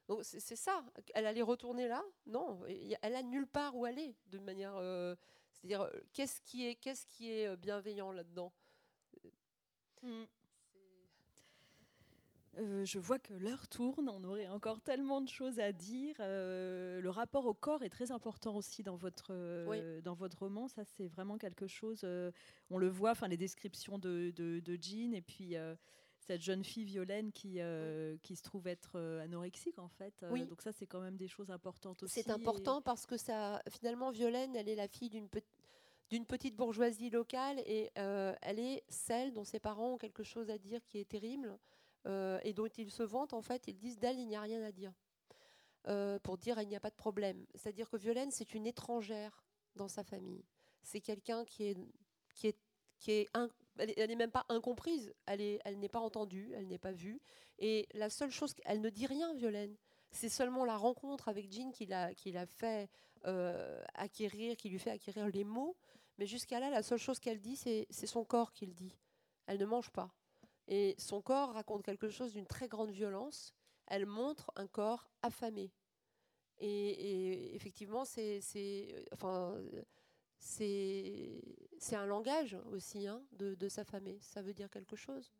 Donc c'est ça. Elle allait retourner là? Non, elle a nulle part où aller, de manière. Euh, c'est-à-dire, euh, qu'est-ce qui est, qu'est-ce qui est euh, bienveillant là-dedans? Hmm. je vois que l'heure tourne, on aurait encore tellement de choses à dire. le rapport au corps est très important aussi dans votre, dans votre roman. Ça, c'est vraiment quelque chose. on le voit, enfin les descriptions de, de, de Jean et puis cette jeune fille Violaine qui, euh, qui se trouve être euh, anorexique en fait. Euh, oui. Donc ça c'est quand même des choses importantes aussi. C'est important parce que ça, finalement Violaine, elle est la fille d'une d'une petite bourgeoisie locale et elle est celle dont ses parents ont quelque chose à dire qui est terrible et dont ils se vantent en fait. Ils disent d'elle il n'y a rien à dire pour dire il n'y a pas de problème. C'est-à-dire que Violaine c'est une étrangère dans sa famille. C'est quelqu'un qui est qui est qui est elle n'est même pas incomprise, elle n'est elle pas entendue, elle n'est pas vue. Et la seule chose, elle ne dit rien, Violaine. C'est seulement la rencontre avec Jean qui l'a, qui l'a fait euh, acquérir, qui lui fait acquérir les mots. Mais jusqu'à là, la seule chose qu'elle dit, c'est, son corps qu'il dit. Elle ne mange pas. Et son corps raconte quelque chose d'une très grande violence. Elle montre un corps affamé. Et, effectivement, c'est, c'est, enfin, c'est, un langage aussi hein, de, de s'affamer. Ça veut dire quelque chose.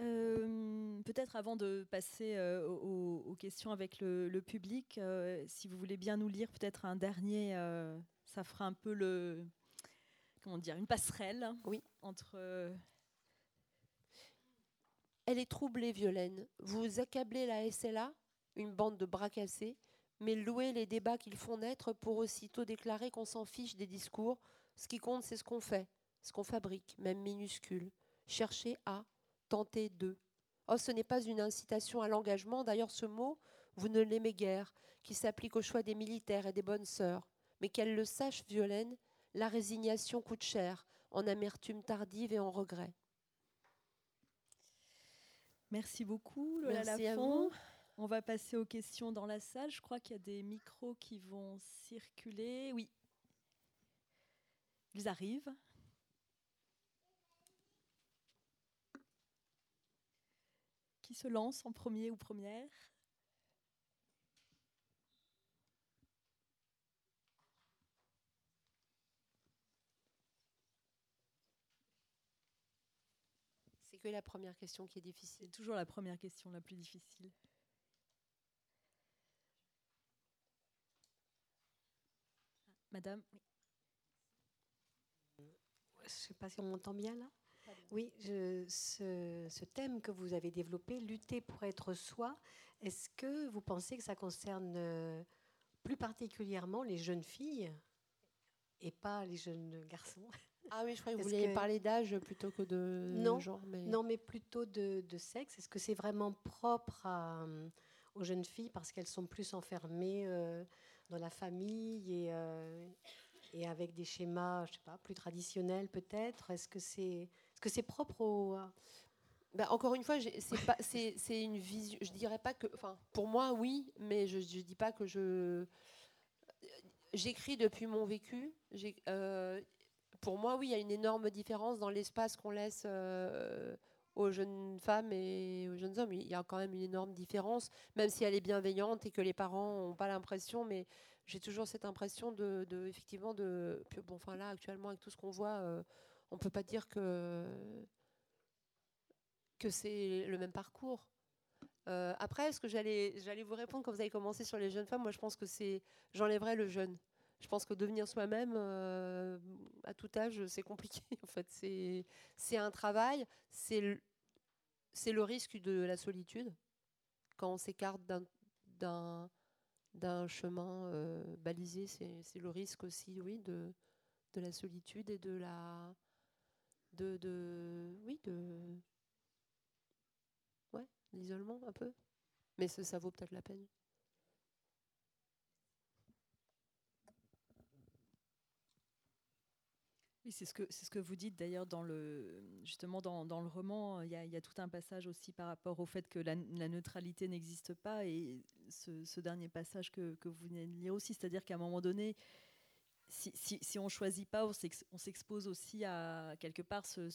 Euh, peut-être avant de passer euh, aux, questions avec le, public, euh, si vous voulez bien nous lire peut-être un dernier, ça fera un peu le, comment dire, une passerelle oui. entre. Elle est troublée, Violaine. Vous accablez la SLA, une bande de bras cassés, mais louez les débats qu'ils font naître pour aussitôt déclarer qu'on s'en fiche des discours. Ce qui compte, c'est ce qu'on fait, ce qu'on fabrique, même minuscule. Cherchez à tenter de. Oh, ce n'est pas une incitation à l'engagement, d'ailleurs ce mot, vous ne l'aimez guère, qui s'applique au choix des militaires et des bonnes sœurs. Mais qu'elle le sache, Violaine, la résignation coûte cher, en amertume tardive et en regret. Merci beaucoup, Lola Merci Lafont. On va passer aux questions dans la salle. Je crois qu'il y a des micros qui vont circuler. Oui. Ils arrivent. Qui se lance en premier ou première? C'est que la première question qui est difficile. C'est toujours la première question la plus difficile. Madame, oui. Je ne sais pas si on m'entend bien là. Oui, ce, thème que vous avez développé, lutter pour être soi, est-ce que vous pensez que ça concerne euh, plus particulièrement les jeunes filles et pas les jeunes garçons? Ah oui, je croyais que vous vouliez parler d'âge plutôt que de genre. Mais... Non, mais plutôt de, sexe. Est-ce que c'est vraiment propre euh, aux jeunes filles parce qu'elles sont plus enfermées euh, dans la famille et, et avec des schémas, je sais pas, plus traditionnels peut-être? Est-ce que c'est est-ce que c'est propre au ben, encore une fois, c'est une vision. Je dirais pas que, enfin, pour moi, oui, mais je, dis pas que je. J'écris depuis mon vécu. Euh, pour moi, oui, il y a une énorme différence dans l'espace qu'on laisse euh, aux jeunes femmes et aux jeunes hommes. Il y a quand même une énorme différence, même si elle est bienveillante et que les parents n'ont pas l'impression, mais j'ai toujours cette impression de, effectivement, de, bon, enfin là, actuellement, avec tout ce qu'on voit, euh, on ne peut pas dire que, que c'est le même parcours. Euh, après, est-ce que j'allais, vous répondre quand vous avez commencé sur les jeunes femmes? Moi, je pense que c'est, j'enlèverais le jeune. Je pense que devenir soi-même euh, à tout âge, c'est compliqué. En fait, c'est, un travail. C'est le, risque de la solitude quand on s'écarte d'un, d'un d'un chemin euh, balisé, c'est le risque aussi, oui, de, de la solitude et de la, de, de oui, de, ouais, l'isolement un peu. Mais ça vaut peut-être la peine. Oui, c'est ce que c'est ce que vous dites d'ailleurs dans le justement dans, dans le roman. Il y, a, il y, a, tout un passage aussi par rapport au fait que la, neutralité n'existe pas et ce, dernier passage que, que, vous venez de lire aussi, c'est-à-dire qu'à un moment donné, si, si, si on choisit pas, on s'expose aussi à quelque part ce,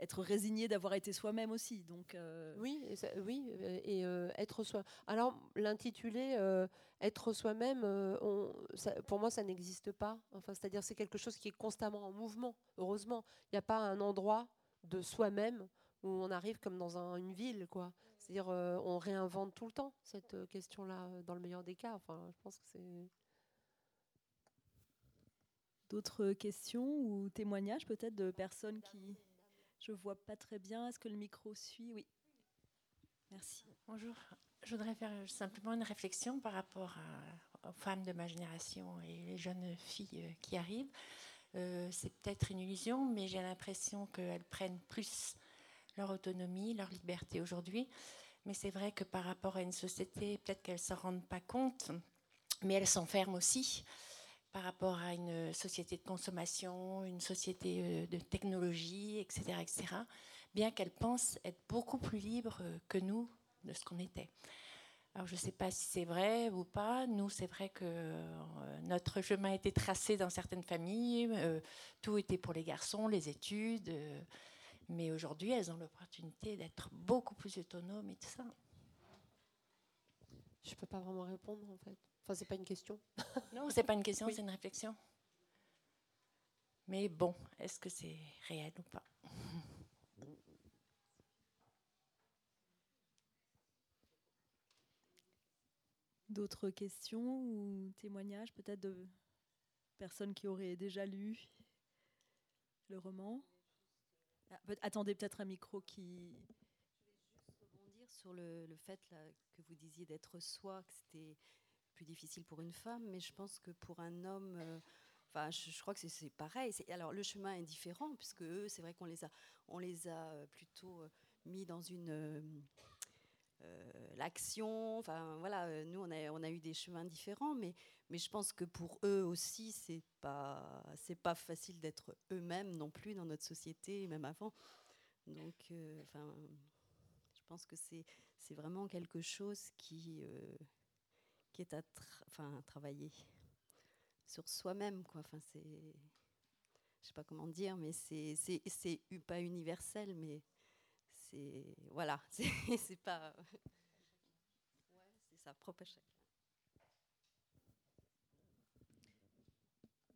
être résigné d'avoir été soi-même aussi. Donc euh, oui, et oui, et euh, être soi. Alors l'intitulé euh, être soi-même, pour moi ça n'existe pas. Enfin, c'est-à-dire c'est quelque chose qui est constamment en mouvement. Heureusement, il n'y a pas un endroit de soi-même où on arrive comme dans une ville, quoi. C'est-à-dire on réinvente tout le temps cette question-là, dans le meilleur des cas. Enfin, je pense que c'est D'autres questions ou témoignages peut-être de personnes qui... Je vois pas très bien. Est-ce que le micro suit? Oui. Merci. Bonjour. Je voudrais faire simplement une réflexion par rapport aux femmes de ma génération et les jeunes filles euh, qui arrivent. Euh, c'est peut-être une illusion, mais j'ai l'impression qu'elles prennent plus leur autonomie, leur liberté aujourd'hui. Mais c'est vrai que par rapport à une société, peut-être qu'elles ne s'en rendent pas compte, mais elles s'enferment aussi par rapport à une société de consommation, une société euh, de technologie, etc., etc., bien qu'elle pense être beaucoup plus libre que nous de ce qu'on était. Alors je ne sais pas si c'est vrai ou pas. Nous, c'est vrai que euh, notre chemin a été tracé dans certaines familles. Euh, tout était pour les garçons, les études. Euh, mais aujourd'hui, elles ont l'opportunité d'être beaucoup plus autonomes et tout ça. Je ne peux pas vraiment répondre en fait. Enfin, c'est pas une question. non, c'est pas une question, c'est une réflexion. Mais bon, est-ce que c'est réel ou pas? D'autres questions ou témoignages peut-être de personnes qui auraient déjà lu le roman? Ah, Attendez peut-être un micro qui... Je voulais juste rebondir sur le, fait que vous disiez d'être soi, que c'était plus difficile pour une femme, mais je pense que pour un homme... Euh, enfin, je, crois que c'est pareil. Alors, le chemin est différent, puisque eux, c'est vrai qu'on les a, les a euh, plutôt euh, mis dans une euh, l'action. Enfin, voilà, nous, on a, eu des chemins différents, mais, mais je pense que pour eux aussi, c'est pas, pas facile d'être eux-mêmes non plus dans notre société, même avant. Donc, enfin, je pense que c'est, c'est vraiment quelque chose qui, qui est à, enfin, travailler sur soi-même, quoi. Enfin, c'est, je sais pas comment dire, mais c'est, c'est, pas universel, mais c'est voilà, c'est pas c'est ça propre à chacun.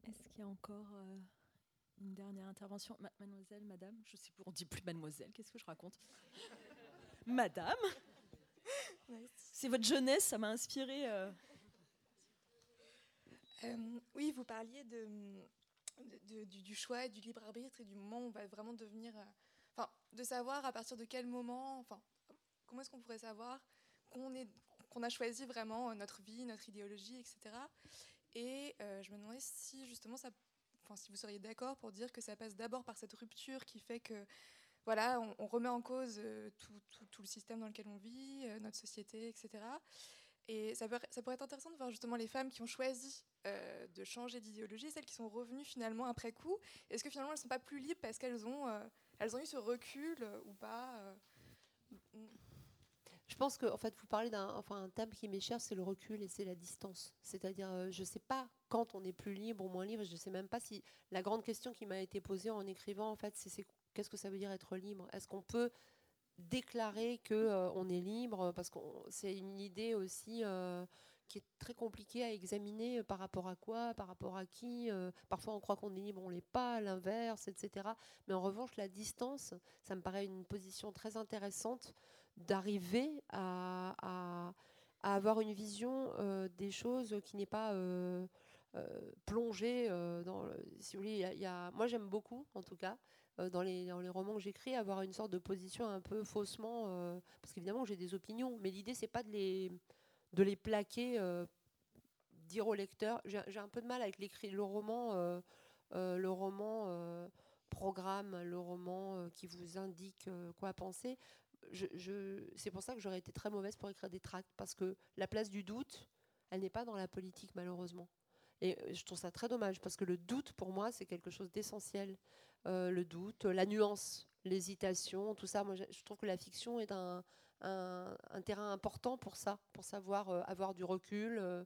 Est-ce qu'il y a encore euh, une dernière intervention, mademoiselle, madame? Je sais plus, on dit plus mademoiselle. Qu'est-ce que je raconte? Madame? C'est votre jeunesse, ça m'a inspiré. Euh. Euh, oui, vous parliez du, choix et du libre arbitre et du moment où on va vraiment devenir de savoir à partir de quel moment, enfin, comment est-ce qu'on pourrait savoir qu'on a choisi vraiment notre vie, notre idéologie, etc. Et euh, je me demandais si justement enfin, si vous seriez d'accord pour dire que ça passe d'abord par cette rupture qui fait que voilà, on, remet en cause euh, tout, le système dans lequel on vit, euh, notre société, etc. Et ça, pourrait être intéressant de voir justement les femmes qui ont choisi de changer d'idéologie, celles qui sont revenues finalement après coup. Est-ce que finalement elles ne sont pas plus libres parce qu'elles ont eu ce recul euh, ou pas euh, je pense que en fait, vous parlez d'un enfin, un thème qui m'est cher, c'est le recul et c'est la distance. C'est-à-dire, euh, je ne sais pas quand on est plus libre ou moins libre. Je ne sais même pas si la grande question qui m'a été posée en écrivant, en fait, c'est qu'est-ce que ça veut dire être libre? Est-ce qu'on peut déclarer que on est libre? Parce que c'est une idée aussi qui est très compliqué à examiner euh, par rapport à quoi, par rapport à qui. Euh, parfois, on croit qu'on est libre, on l'est pas, l'inverse, etc. Mais en revanche, la distance, ça me paraît une position très intéressante d'arriver à, avoir une vision euh, des choses qui n'est pas plongée dans. si vous voulez, moi j'aime beaucoup, en tout cas, dans les, dans les romans que j'écris, avoir une sorte de position un peu faussement, parce qu'évidemment j'ai des opinions, mais l'idée c'est pas de les de les plaquer, euh, dire au lecteur. J'ai un peu de mal avec l'écrit, le roman, euh, euh, le roman programme, le roman qui vous indique quoi penser. C'est pour ça que j'aurais été très mauvaise pour écrire des tracts, parce que la place du doute, elle n'est pas dans la politique, malheureusement. Et je trouve ça très dommage, parce que le doute, pour moi, c'est quelque chose d'essentiel. Le doute, la nuance, l'hésitation, tout ça. Moi, je trouve que la fiction est un, terrain important pour ça, pour savoir euh, avoir du recul, euh,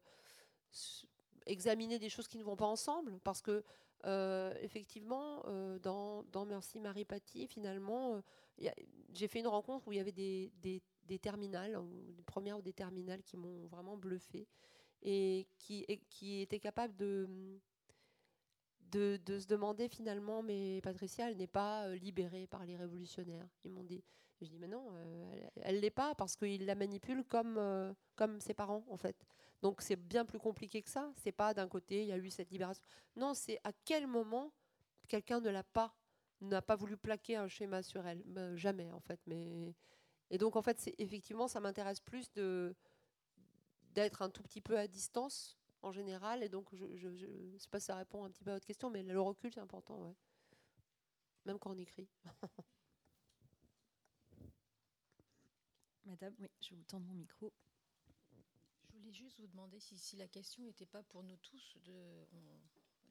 examiner des choses qui ne vont pas ensemble, parce que euh, effectivement, dans, Merci Marie Paty, finalement, j'ai fait une rencontre où il y avait des, terminales, des premières ou des terminales qui m'ont vraiment bluffé et qui étaient capables de, de, se demander finalement, mais Patricia, elle n'est pas libérée par les révolutionnaires. Ils m'ont dit, je dis, mais non, euh, elle ne l'est pas parce qu'il la manipule comme, euh, comme ses parents, en fait. Donc c'est bien plus compliqué que ça. C'est pas d'un côté, il y a eu cette libération. Non, c'est à quel moment quelqu'un ne l'a pas, n'a pas voulu plaquer un schéma sur elle? Ben, jamais, en fait. Mais... Et donc, en fait, c'est, effectivement, ça m'intéresse plus de, d'être un tout petit peu à distance, en général. Et donc, je ne sais pas si ça répond un petit peu à votre question, mais le recul, c'est important, ouais. Même quand on écrit. Madame, oui, je vous tendre mon micro. Je voulais juste vous demander si, si la question n'était pas pour nous tous, de,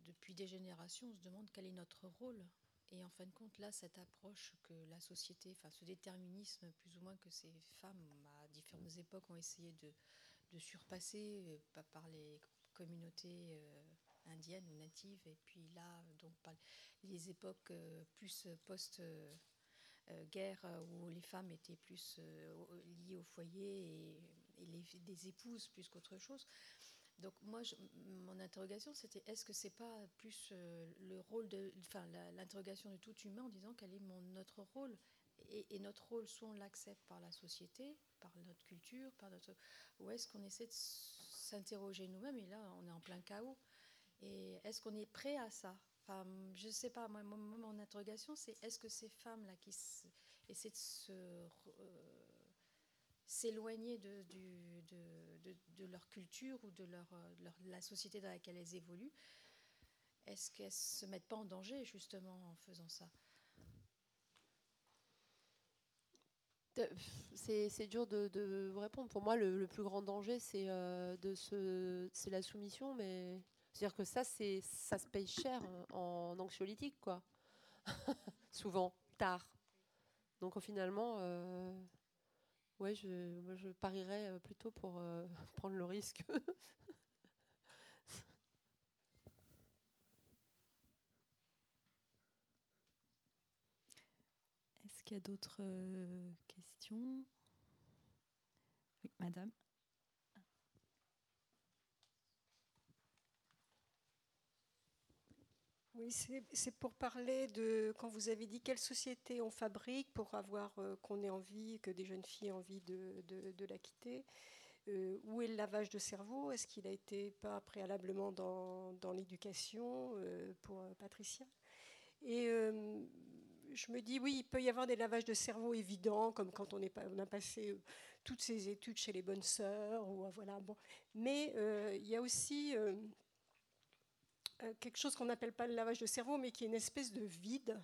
depuis des générations, on se demande quel est notre rôle. Et en fin de compte, là, cette approche que la société, enfin ce déterminisme plus ou moins que ces femmes à différentes époques ont essayé de, de surpasser euh, pas par les communautés euh, indiennes ou natives, et puis là, donc par les époques euh, plus post- guerre où les femmes étaient plus liées au foyer et, les, des épouses plus qu'autre chose. Donc moi, mon interrogation, c'était est-ce que c'est pas plus le rôle de, enfin l'interrogation de tout humain en disant quel est mon notre rôle et, et, notre rôle, soit on l'accepte par la société, par notre culture, par notre, ou est-ce qu'on essaie de s'interroger nous-mêmes et là on est en plein chaos. Et est-ce qu'on est prêt à ça? Enfin, je ne sais pas, moi, mon interrogation c'est est-ce que ces femmes-là qui essaient de se, euh, s'éloigner de, leur culture ou de leur, leur, la société dans laquelle elles évoluent, est-ce qu'elles ne se mettent pas en danger justement en faisant ça? C'est dur de, vous répondre. Pour moi, le, plus grand danger, c'est euh, la soumission, mais c'est-à-dire que ça, ça se paye cher en anxiolytique, quoi. Souvent, tard. Donc finalement, euh, ouais, je, parierais euh, plutôt pour euh, prendre le risque. Est-ce y a d'autres euh, questions Oui, madame. Oui, c'est pour parler de quand vous avez dit quelle société on fabrique pour avoir euh, qu'on ait envie, que des jeunes filles aient envie de, la quitter. Euh, où est le lavage de cerveau? Est-ce qu'il a été pas préalablement dans, l'éducation pour Patricia? Et je me dis, oui, il peut y avoir des lavages de cerveau évidents, comme quand on, a passé toutes ses études chez les bonnes sœurs. Ou, voilà, bon. Mais il y a aussi euh, quelque chose qu'on n'appelle pas le lavage de cerveau, mais qui est une espèce de vide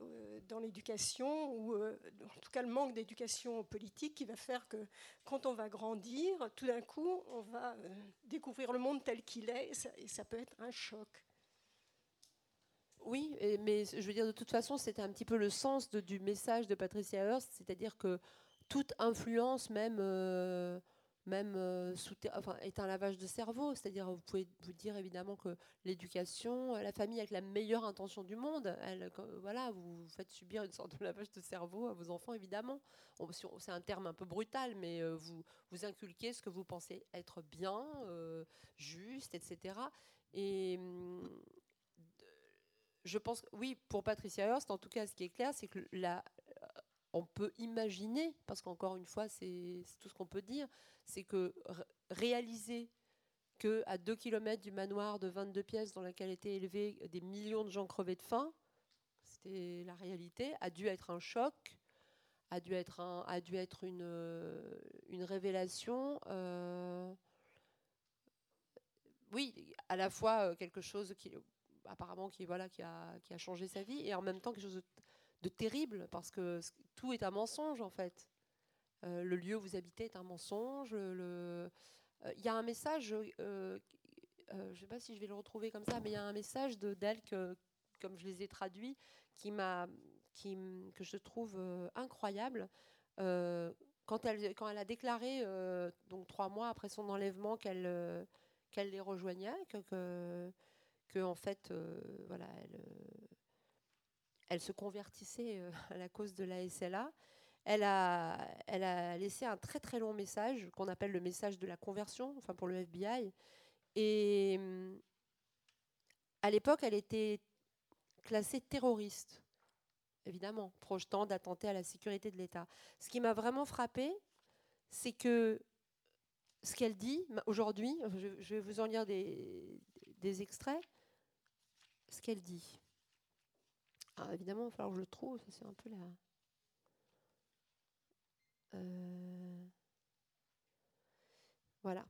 euh, dans l'éducation, ou euh, en tout cas le manque d'éducation politique qui va faire que quand on va grandir, tout d'un coup, on va découvrir le monde tel qu'il est, et ça, peut être un choc. Oui, mais je veux dire, de toute façon, c'était un petit peu le sens du message de Patricia Hearst, c'est-à-dire que toute influence, même même euh, sous enfin, est un lavage de cerveau. C'est-à-dire, vous pouvez vous dire évidemment que l'éducation, la famille avec la meilleure intention du monde, voilà, vous faites subir une sorte de lavage de cerveau à vos enfants, évidemment. C'est un terme un peu brutal, mais euh, vous, vous inculquez ce que vous pensez être bien, euh, juste, etc. Et je pense, oui, pour Patricia Hearst, en tout cas, ce qui est clair, c'est que la, on peut imaginer, parce qu'encore une fois, c'est tout ce qu'on peut dire, c'est que réaliser que à 2 km du manoir de 22 pièces dans lequel étaient élevés des millions de gens crevés de faim, c'était la réalité, a dû être un choc, a dû être, un, a dû être une, une révélation. Euh, oui, à la fois euh, quelque chose qui apparemment qui voilà qui a, qui a changé sa vie et en même temps quelque chose de terrible, parce que tout est un mensonge en fait. Euh, le lieu où vous habitez est un mensonge. Il euh, y a un message, euh, je ne sais pas si je vais le retrouver comme ça, mais il y a un message d'elle, que, comme je les ai traduits, qui m'a, qui, que je trouve incroyable. quand, elle, quand elle a déclaré, donc trois mois après son enlèvement, qu'elle les rejoignait, que, en fait, voilà, elle elle se convertissait euh, à la cause de la SLA. Elle a, laissé un très très long message qu'on appelle le message de la conversion, enfin pour le FBI. Et à l'époque, elle était classée terroriste, évidemment, projetant d'attenter à la sécurité de l'État. Ce qui m'a vraiment frappé, c'est que ce qu'elle dit aujourd'hui, je, vais vous en lire des extraits, ce qu'elle dit. Ah, évidemment, il va falloir que je le trouve. C'est un peu la. Euh, voilà.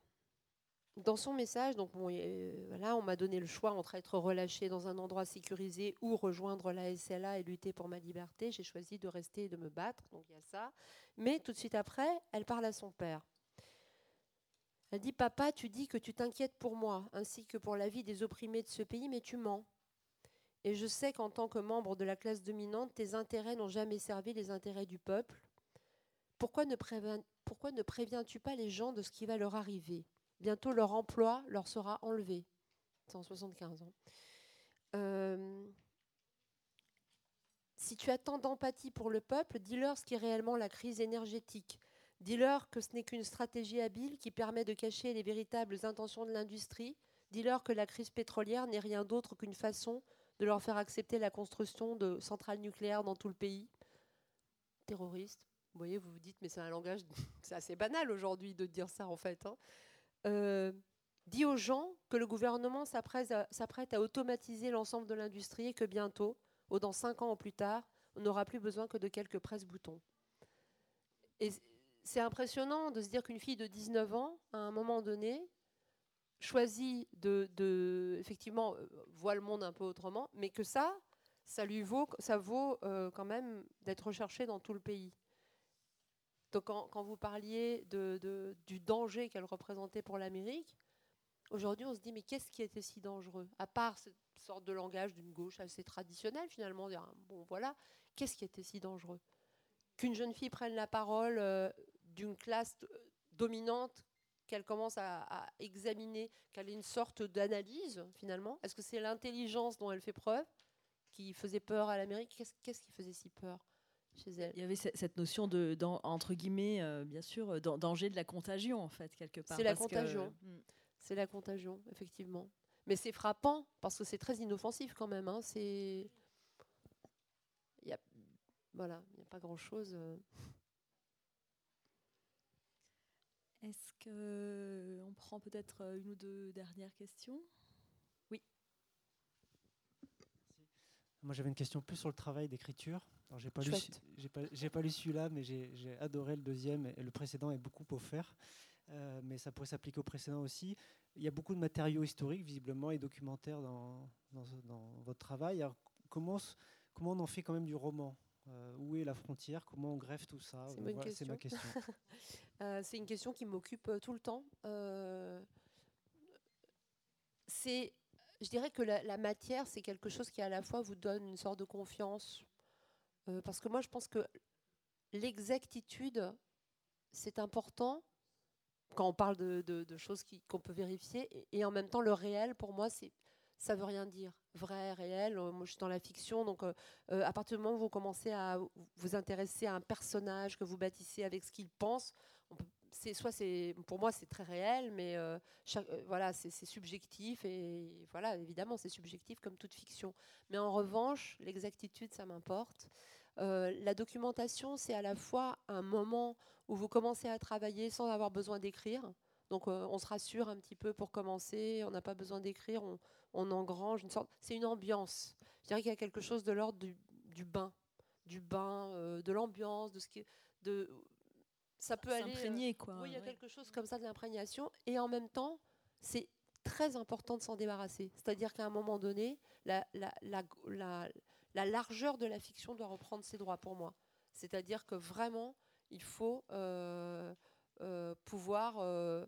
Dans son message, donc euh, voilà, on m'a donné le choix entre être relâché dans un endroit sécurisé ou rejoindre la SLA et lutter pour ma liberté. J'ai choisi de rester et de me battre, donc il y a ça. Mais tout de suite après, elle parle à son père. Elle dit Papa, tu dis que tu t'inquiètes pour moi, ainsi que pour la vie des opprimés de ce pays, mais tu mens. Et je sais qu'en tant que membre de la classe dominante, tes intérêts n'ont jamais servi les intérêts du peuple. Pourquoi ne, préviens-tu pas les gens de ce qui va leur arriver? Bientôt leur emploi leur sera enlevé. 175 ans. Euh, si tu as tant d'empathie pour le peuple, dis-leur ce qu'est réellement la crise énergétique. Dis-leur que ce n'est qu'une stratégie habile qui permet de cacher les véritables intentions de l'industrie. Dis-leur que la crise pétrolière n'est rien d'autre qu'une façon de leur faire accepter la construction de centrales nucléaires dans tout le pays. Terroristes. Vous voyez, vous vous dites, mais c'est un langage, c'est assez banal aujourd'hui de dire ça en fait. Hein. Euh, dis aux gens que le gouvernement s'apprête à, automatiser l'ensemble de l'industrie et que bientôt, ou dans cinq ans ou plus tard, on n'aura plus besoin que de quelques presse-boutons. Et c'est impressionnant de se dire qu'une fille de 19 ans, à un moment donné, choisit de, effectivement, euh, voit le monde un peu autrement, mais que ça, ça lui vaut, ça vaut euh, quand même d'être recherché dans tout le pays. Donc quand, vous parliez du danger qu'elle représentait pour l'Amérique, aujourd'hui on se dit mais qu'est-ce qui était si dangereux? À part cette sorte de langage d'une gauche assez traditionnelle finalement, dire bon voilà, qu'est-ce qui était si dangereux? Qu'une jeune fille prenne la parole euh, d'une classe dominante qu'elle commence à, examiner, qu'elle ait une sorte d'analyse finalement Est-ce que c'est l'intelligence dont elle fait preuve qui faisait peur à l'Amérique? Qu'est-ce qui faisait si peur chez elle? Il y avait cette notion de, entre guillemets, euh, bien sûr, euh, danger de la contagion en fait quelque part. C'est la contagion. Hmm. C'est la contagion, effectivement. Mais c'est frappant parce que c'est très inoffensif quand même. Hein. C'est, il y a, voilà, il n'y a pas grand chose. Euh. Est-ce qu'on prend peut-être euh, une ou deux dernières questions? Oui. Moi, j'avais une question plus sur le travail d'écriture. Alors, j'ai pas, lu, j'ai pas, lu celui-là, mais j'ai adoré le deuxième et le précédent est beaucoup offert. Euh, mais ça pourrait s'appliquer au précédent aussi. Il y a beaucoup de matériaux historiques, visiblement, et documentaires dans, dans, votre travail. Alors, comment, comment on en fait quand même du roman? Euh, où est la frontière? Comment on greffe tout ça? C'est ma question. Euh, c'est une question qui m'occupe euh, tout le temps. c'est, je dirais que la, matière, c'est quelque chose qui à la fois vous donne une sorte de confiance. parce que moi, je pense que l'exactitude, c'est important quand on parle de, choses qu'on peut vérifier. Et, et, en même temps, le réel, pour moi, ça veut rien dire. Vrai, réel. Euh, moi, je suis dans la fiction, donc euh, euh, à partir du moment où vous commencez à vous intéresser à un personnage que vous bâtissez avec ce qu'il pense, c'est soit c'est pour moi c'est très réel, mais voilà c'est subjectif et voilà évidemment c'est subjectif comme toute fiction. Mais en revanche, l'exactitude ça m'importe. la documentation c'est à la fois un moment où vous commencez à travailler sans avoir besoin d'écrire. Donc on se rassure un petit peu pour commencer, on n'a pas besoin d'écrire, on, on engrange une sorte. C'est une ambiance. Je dirais qu'il y a quelque chose de l'ordre du, bain, du bain, euh, de l'ambiance, de ce qui, de. Ça peut aller. Euh, quoi. Oui, il y a quelque chose comme ça de l'imprégnation, et en même temps, c'est très important de s'en débarrasser. C'est-à-dire qu'à un moment donné, la, la, la, la, largeur de la fiction doit reprendre ses droits pour moi. C'est-à-dire que vraiment, il faut euh, pouvoir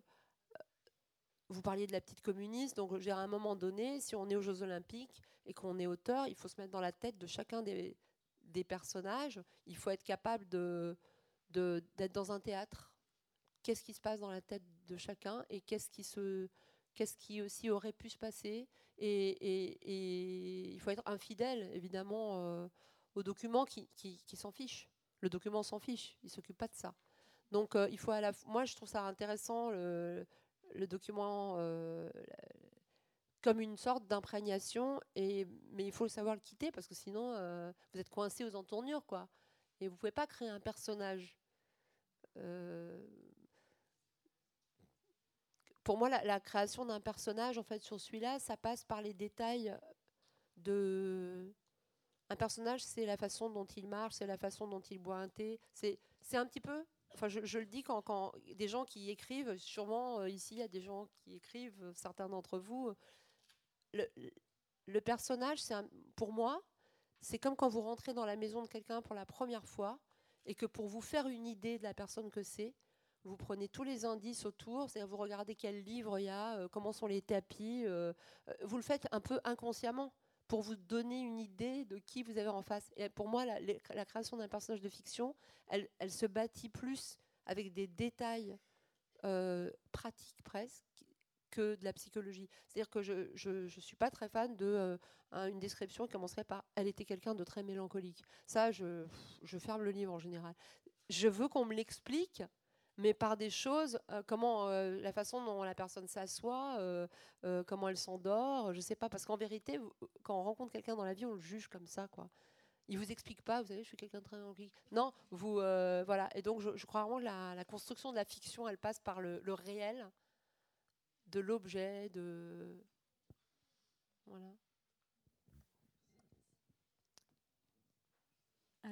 vous parliez de la petite communiste, donc à un moment donné, si on est aux Jeux Olympiques et qu'on est auteur, il faut se mettre dans la tête de chacun des, personnages. Il faut être capable de, d'être dans un théâtre. Qu'est-ce qui se passe dans la tête de chacun et qu'est-ce qui se, qu'est-ce qui aussi aurait pu se passer. Et, il faut être infidèle, évidemment, euh, au document qui, qui, qui s'en fiche. Le document s'en fiche, il s'occupe pas de ça. Donc, euh, il faut à la, moi, je trouve ça intéressant le, document euh, comme une sorte d'imprégnation, et, mais il faut savoir le quitter parce que sinon euh, vous êtes coincé aux entournures. Quoi. Et vous ne pouvez pas créer un personnage. Pour moi, la, création d'un personnage, en fait, sur celui-là, ça passe par les détails de. Un personnage, c'est la façon dont il marche, c'est la façon dont il boit un thé. C'est un petit peu Je, le dis quand, des gens qui écrivent, sûrement euh, ici il y a des gens qui écrivent, euh, certains d'entre vous. Le, personnage, c'est pour moi, c'est comme quand vous rentrez dans la maison de quelqu'un pour la première fois et que pour vous faire une idée de la personne que c'est, Vous prenez tous les indices autour, c'est-à-dire vous regardez quel livre il y a, comment sont les tapis. vous le faites un peu inconsciemment pour vous donner une idée de qui vous avez en face. Pour moi, la, création d'un personnage de fiction, elle, se bâtit plus avec des détails pratiques presque que de la psychologie. C'est-à-dire que je ne suis pas très fan de euh, description qui commencerait par elle était quelqu'un de très mélancolique. Ça, je, ferme le livre en général. Je veux qu'on me l'explique, mais par des choses, euh, comment euh, la façon dont la personne s'assoit, comment elle s'endort, je sais pas, parce qu'en vérité, quand on rencontre quelqu'un dans la vie, on le juge comme ça, quoi. Il vous explique pas, vous savez, je suis quelqu'un de très mélancolique. Non, vous, voilà. Et donc, je, crois vraiment que la, la, construction de la fiction, elle passe par le, le réel de l'objet, de. Voilà.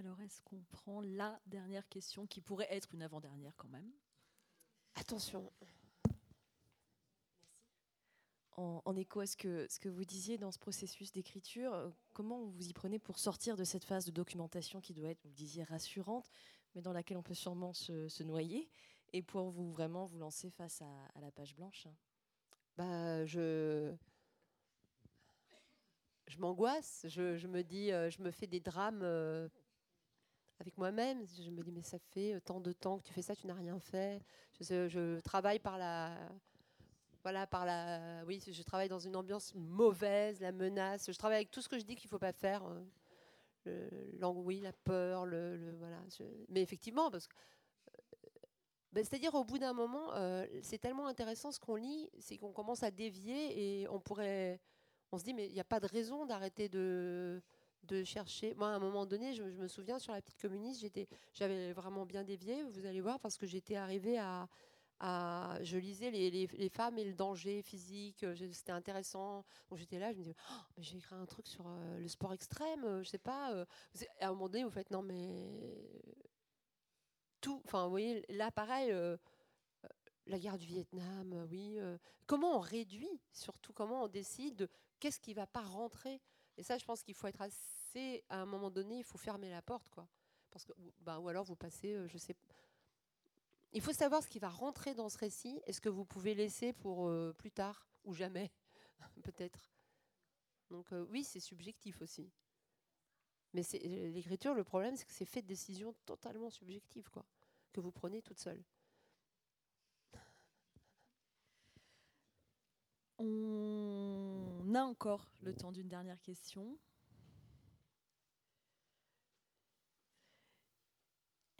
Alors, est-ce qu'on prend la dernière question qui pourrait être une avant-dernière quand même? Attention. En, en, écho à ce que, ce que vous disiez dans ce processus d'écriture, euh, comment vous y prenez pour sortir de cette phase de documentation qui doit être, vous le disiez, rassurante, mais dans laquelle on peut sûrement se, noyer, et pour vous vraiment vous lancer face à la page blanche? Bah, je, je m'angoisse. Je, je, me dis, euh, je me fais des drames euh, avec moi-même. Je me dis, mais ça fait tant de temps que tu fais ça, tu n'as rien fait. Je, travaille par la. Voilà, par la. Oui, je travaille dans une ambiance mauvaise, la menace. Je travaille avec tout ce que je dis qu'il ne faut pas faire. Euh, l'angoisse, la peur, le, voilà. mais effectivement, parce que ben, c'est-à-dire au bout d'un moment, euh, c'est tellement intéressant ce qu'on lit, c'est qu'on commence à dévier et on pourrait, on se dit mais il n'y a pas de raison d'arrêter de, de chercher. Moi, à un moment donné, je, me souviens sur la petite communiste, j'étais, j'avais vraiment bien dévié, vous allez voir, parce que j'étais arrivée à, à, je lisais les, les, femmes et le danger physique, euh, c'était intéressant. Donc j'étais là, je me disais, oh, j'ai écrit un truc sur euh, le sport extrême, je sais pas. à un moment donné, vous faites, non mais Enfin, vous voyez, là, pareil, euh, euh, la guerre du Vietnam, euh, oui. comment on réduit, surtout comment on décide de qu'est-ce qui va pas rentrer? Et ça, je pense qu'il faut être assez. À un moment donné, il faut fermer la porte, quoi. Parce que, bah, ou alors vous passez, je sais. Il faut savoir ce qui va rentrer dans ce récit et ce que vous pouvez laisser pour plus tard ou jamais, peut-être. Donc oui, c'est subjectif aussi. Mais l'écriture, le problème, c'est que c'est fait de décisions totalement subjectives, quoi, que vous prenez toute seule. On a encore le temps d'une dernière question.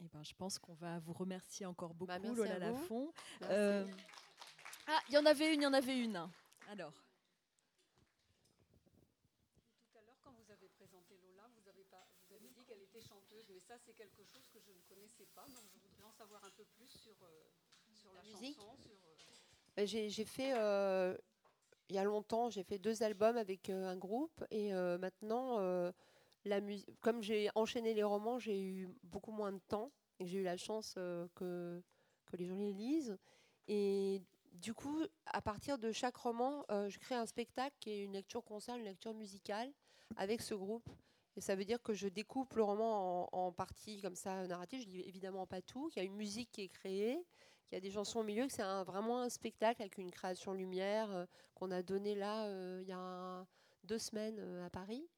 Eh ben, je pense qu'on va vous remercier encore beaucoup, bah, Lola Lafont. Euh, ah, il y en avait une, il y en avait une. Alors. ça, c'est quelque chose que je ne connaissais pas, donc je voudrais en savoir un peu plus sur, euh, sur la, musique. Chanson, euh, ben, j'ai fait, euh, il y a longtemps, j'ai fait deux albums avec un groupe, et maintenant, comme j'ai enchaîné les romans, j'ai eu beaucoup moins de temps, et j'ai eu la chance que, que les gens les lisent. Et du coup, à partir de chaque roman, je crée un spectacle qui est une lecture concert, une lecture musicale avec ce groupe. Et ça veut dire que je découpe le roman en, parties comme ça narratives. Je dis évidemment pas tout, qu'il y a une musique qui est créée, qu'il y a des chansons au milieu, que c'est vraiment un spectacle avec une création lumière euh, qu'on a donné là euh, il y a deux semaines euh, à Paris.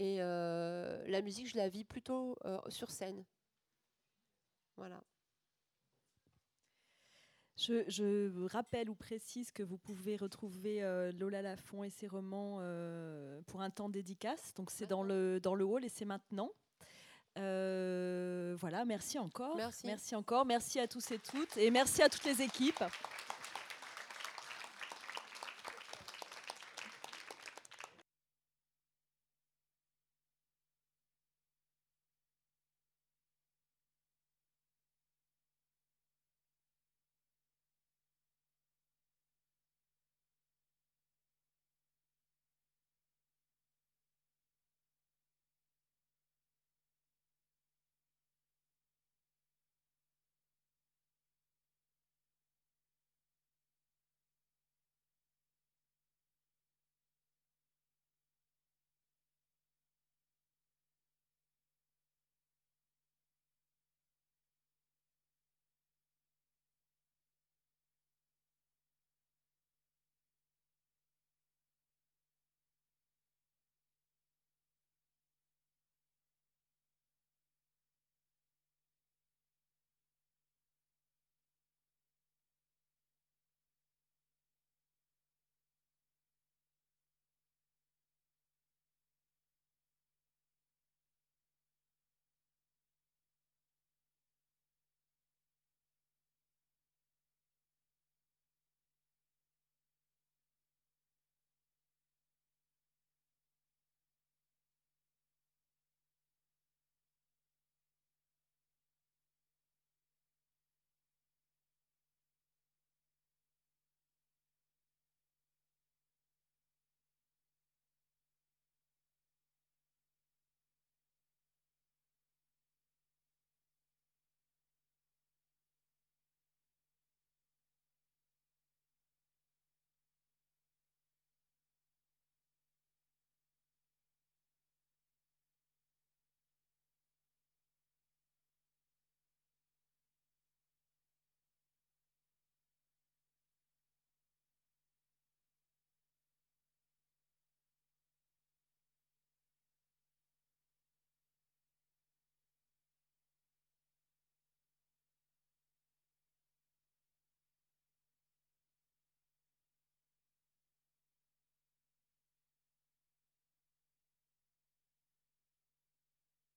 Et la musique, je la vis plutôt sur scène. Voilà. Je, rappelle ou précise que vous pouvez retrouver euh, Lola Lafont et ses romans euh, pour un temps dédicace. Donc c'est dans le, dans le hall et c'est maintenant. Euh, voilà, merci encore. Merci. merci encore. Merci à tous et toutes et merci à toutes les équipes.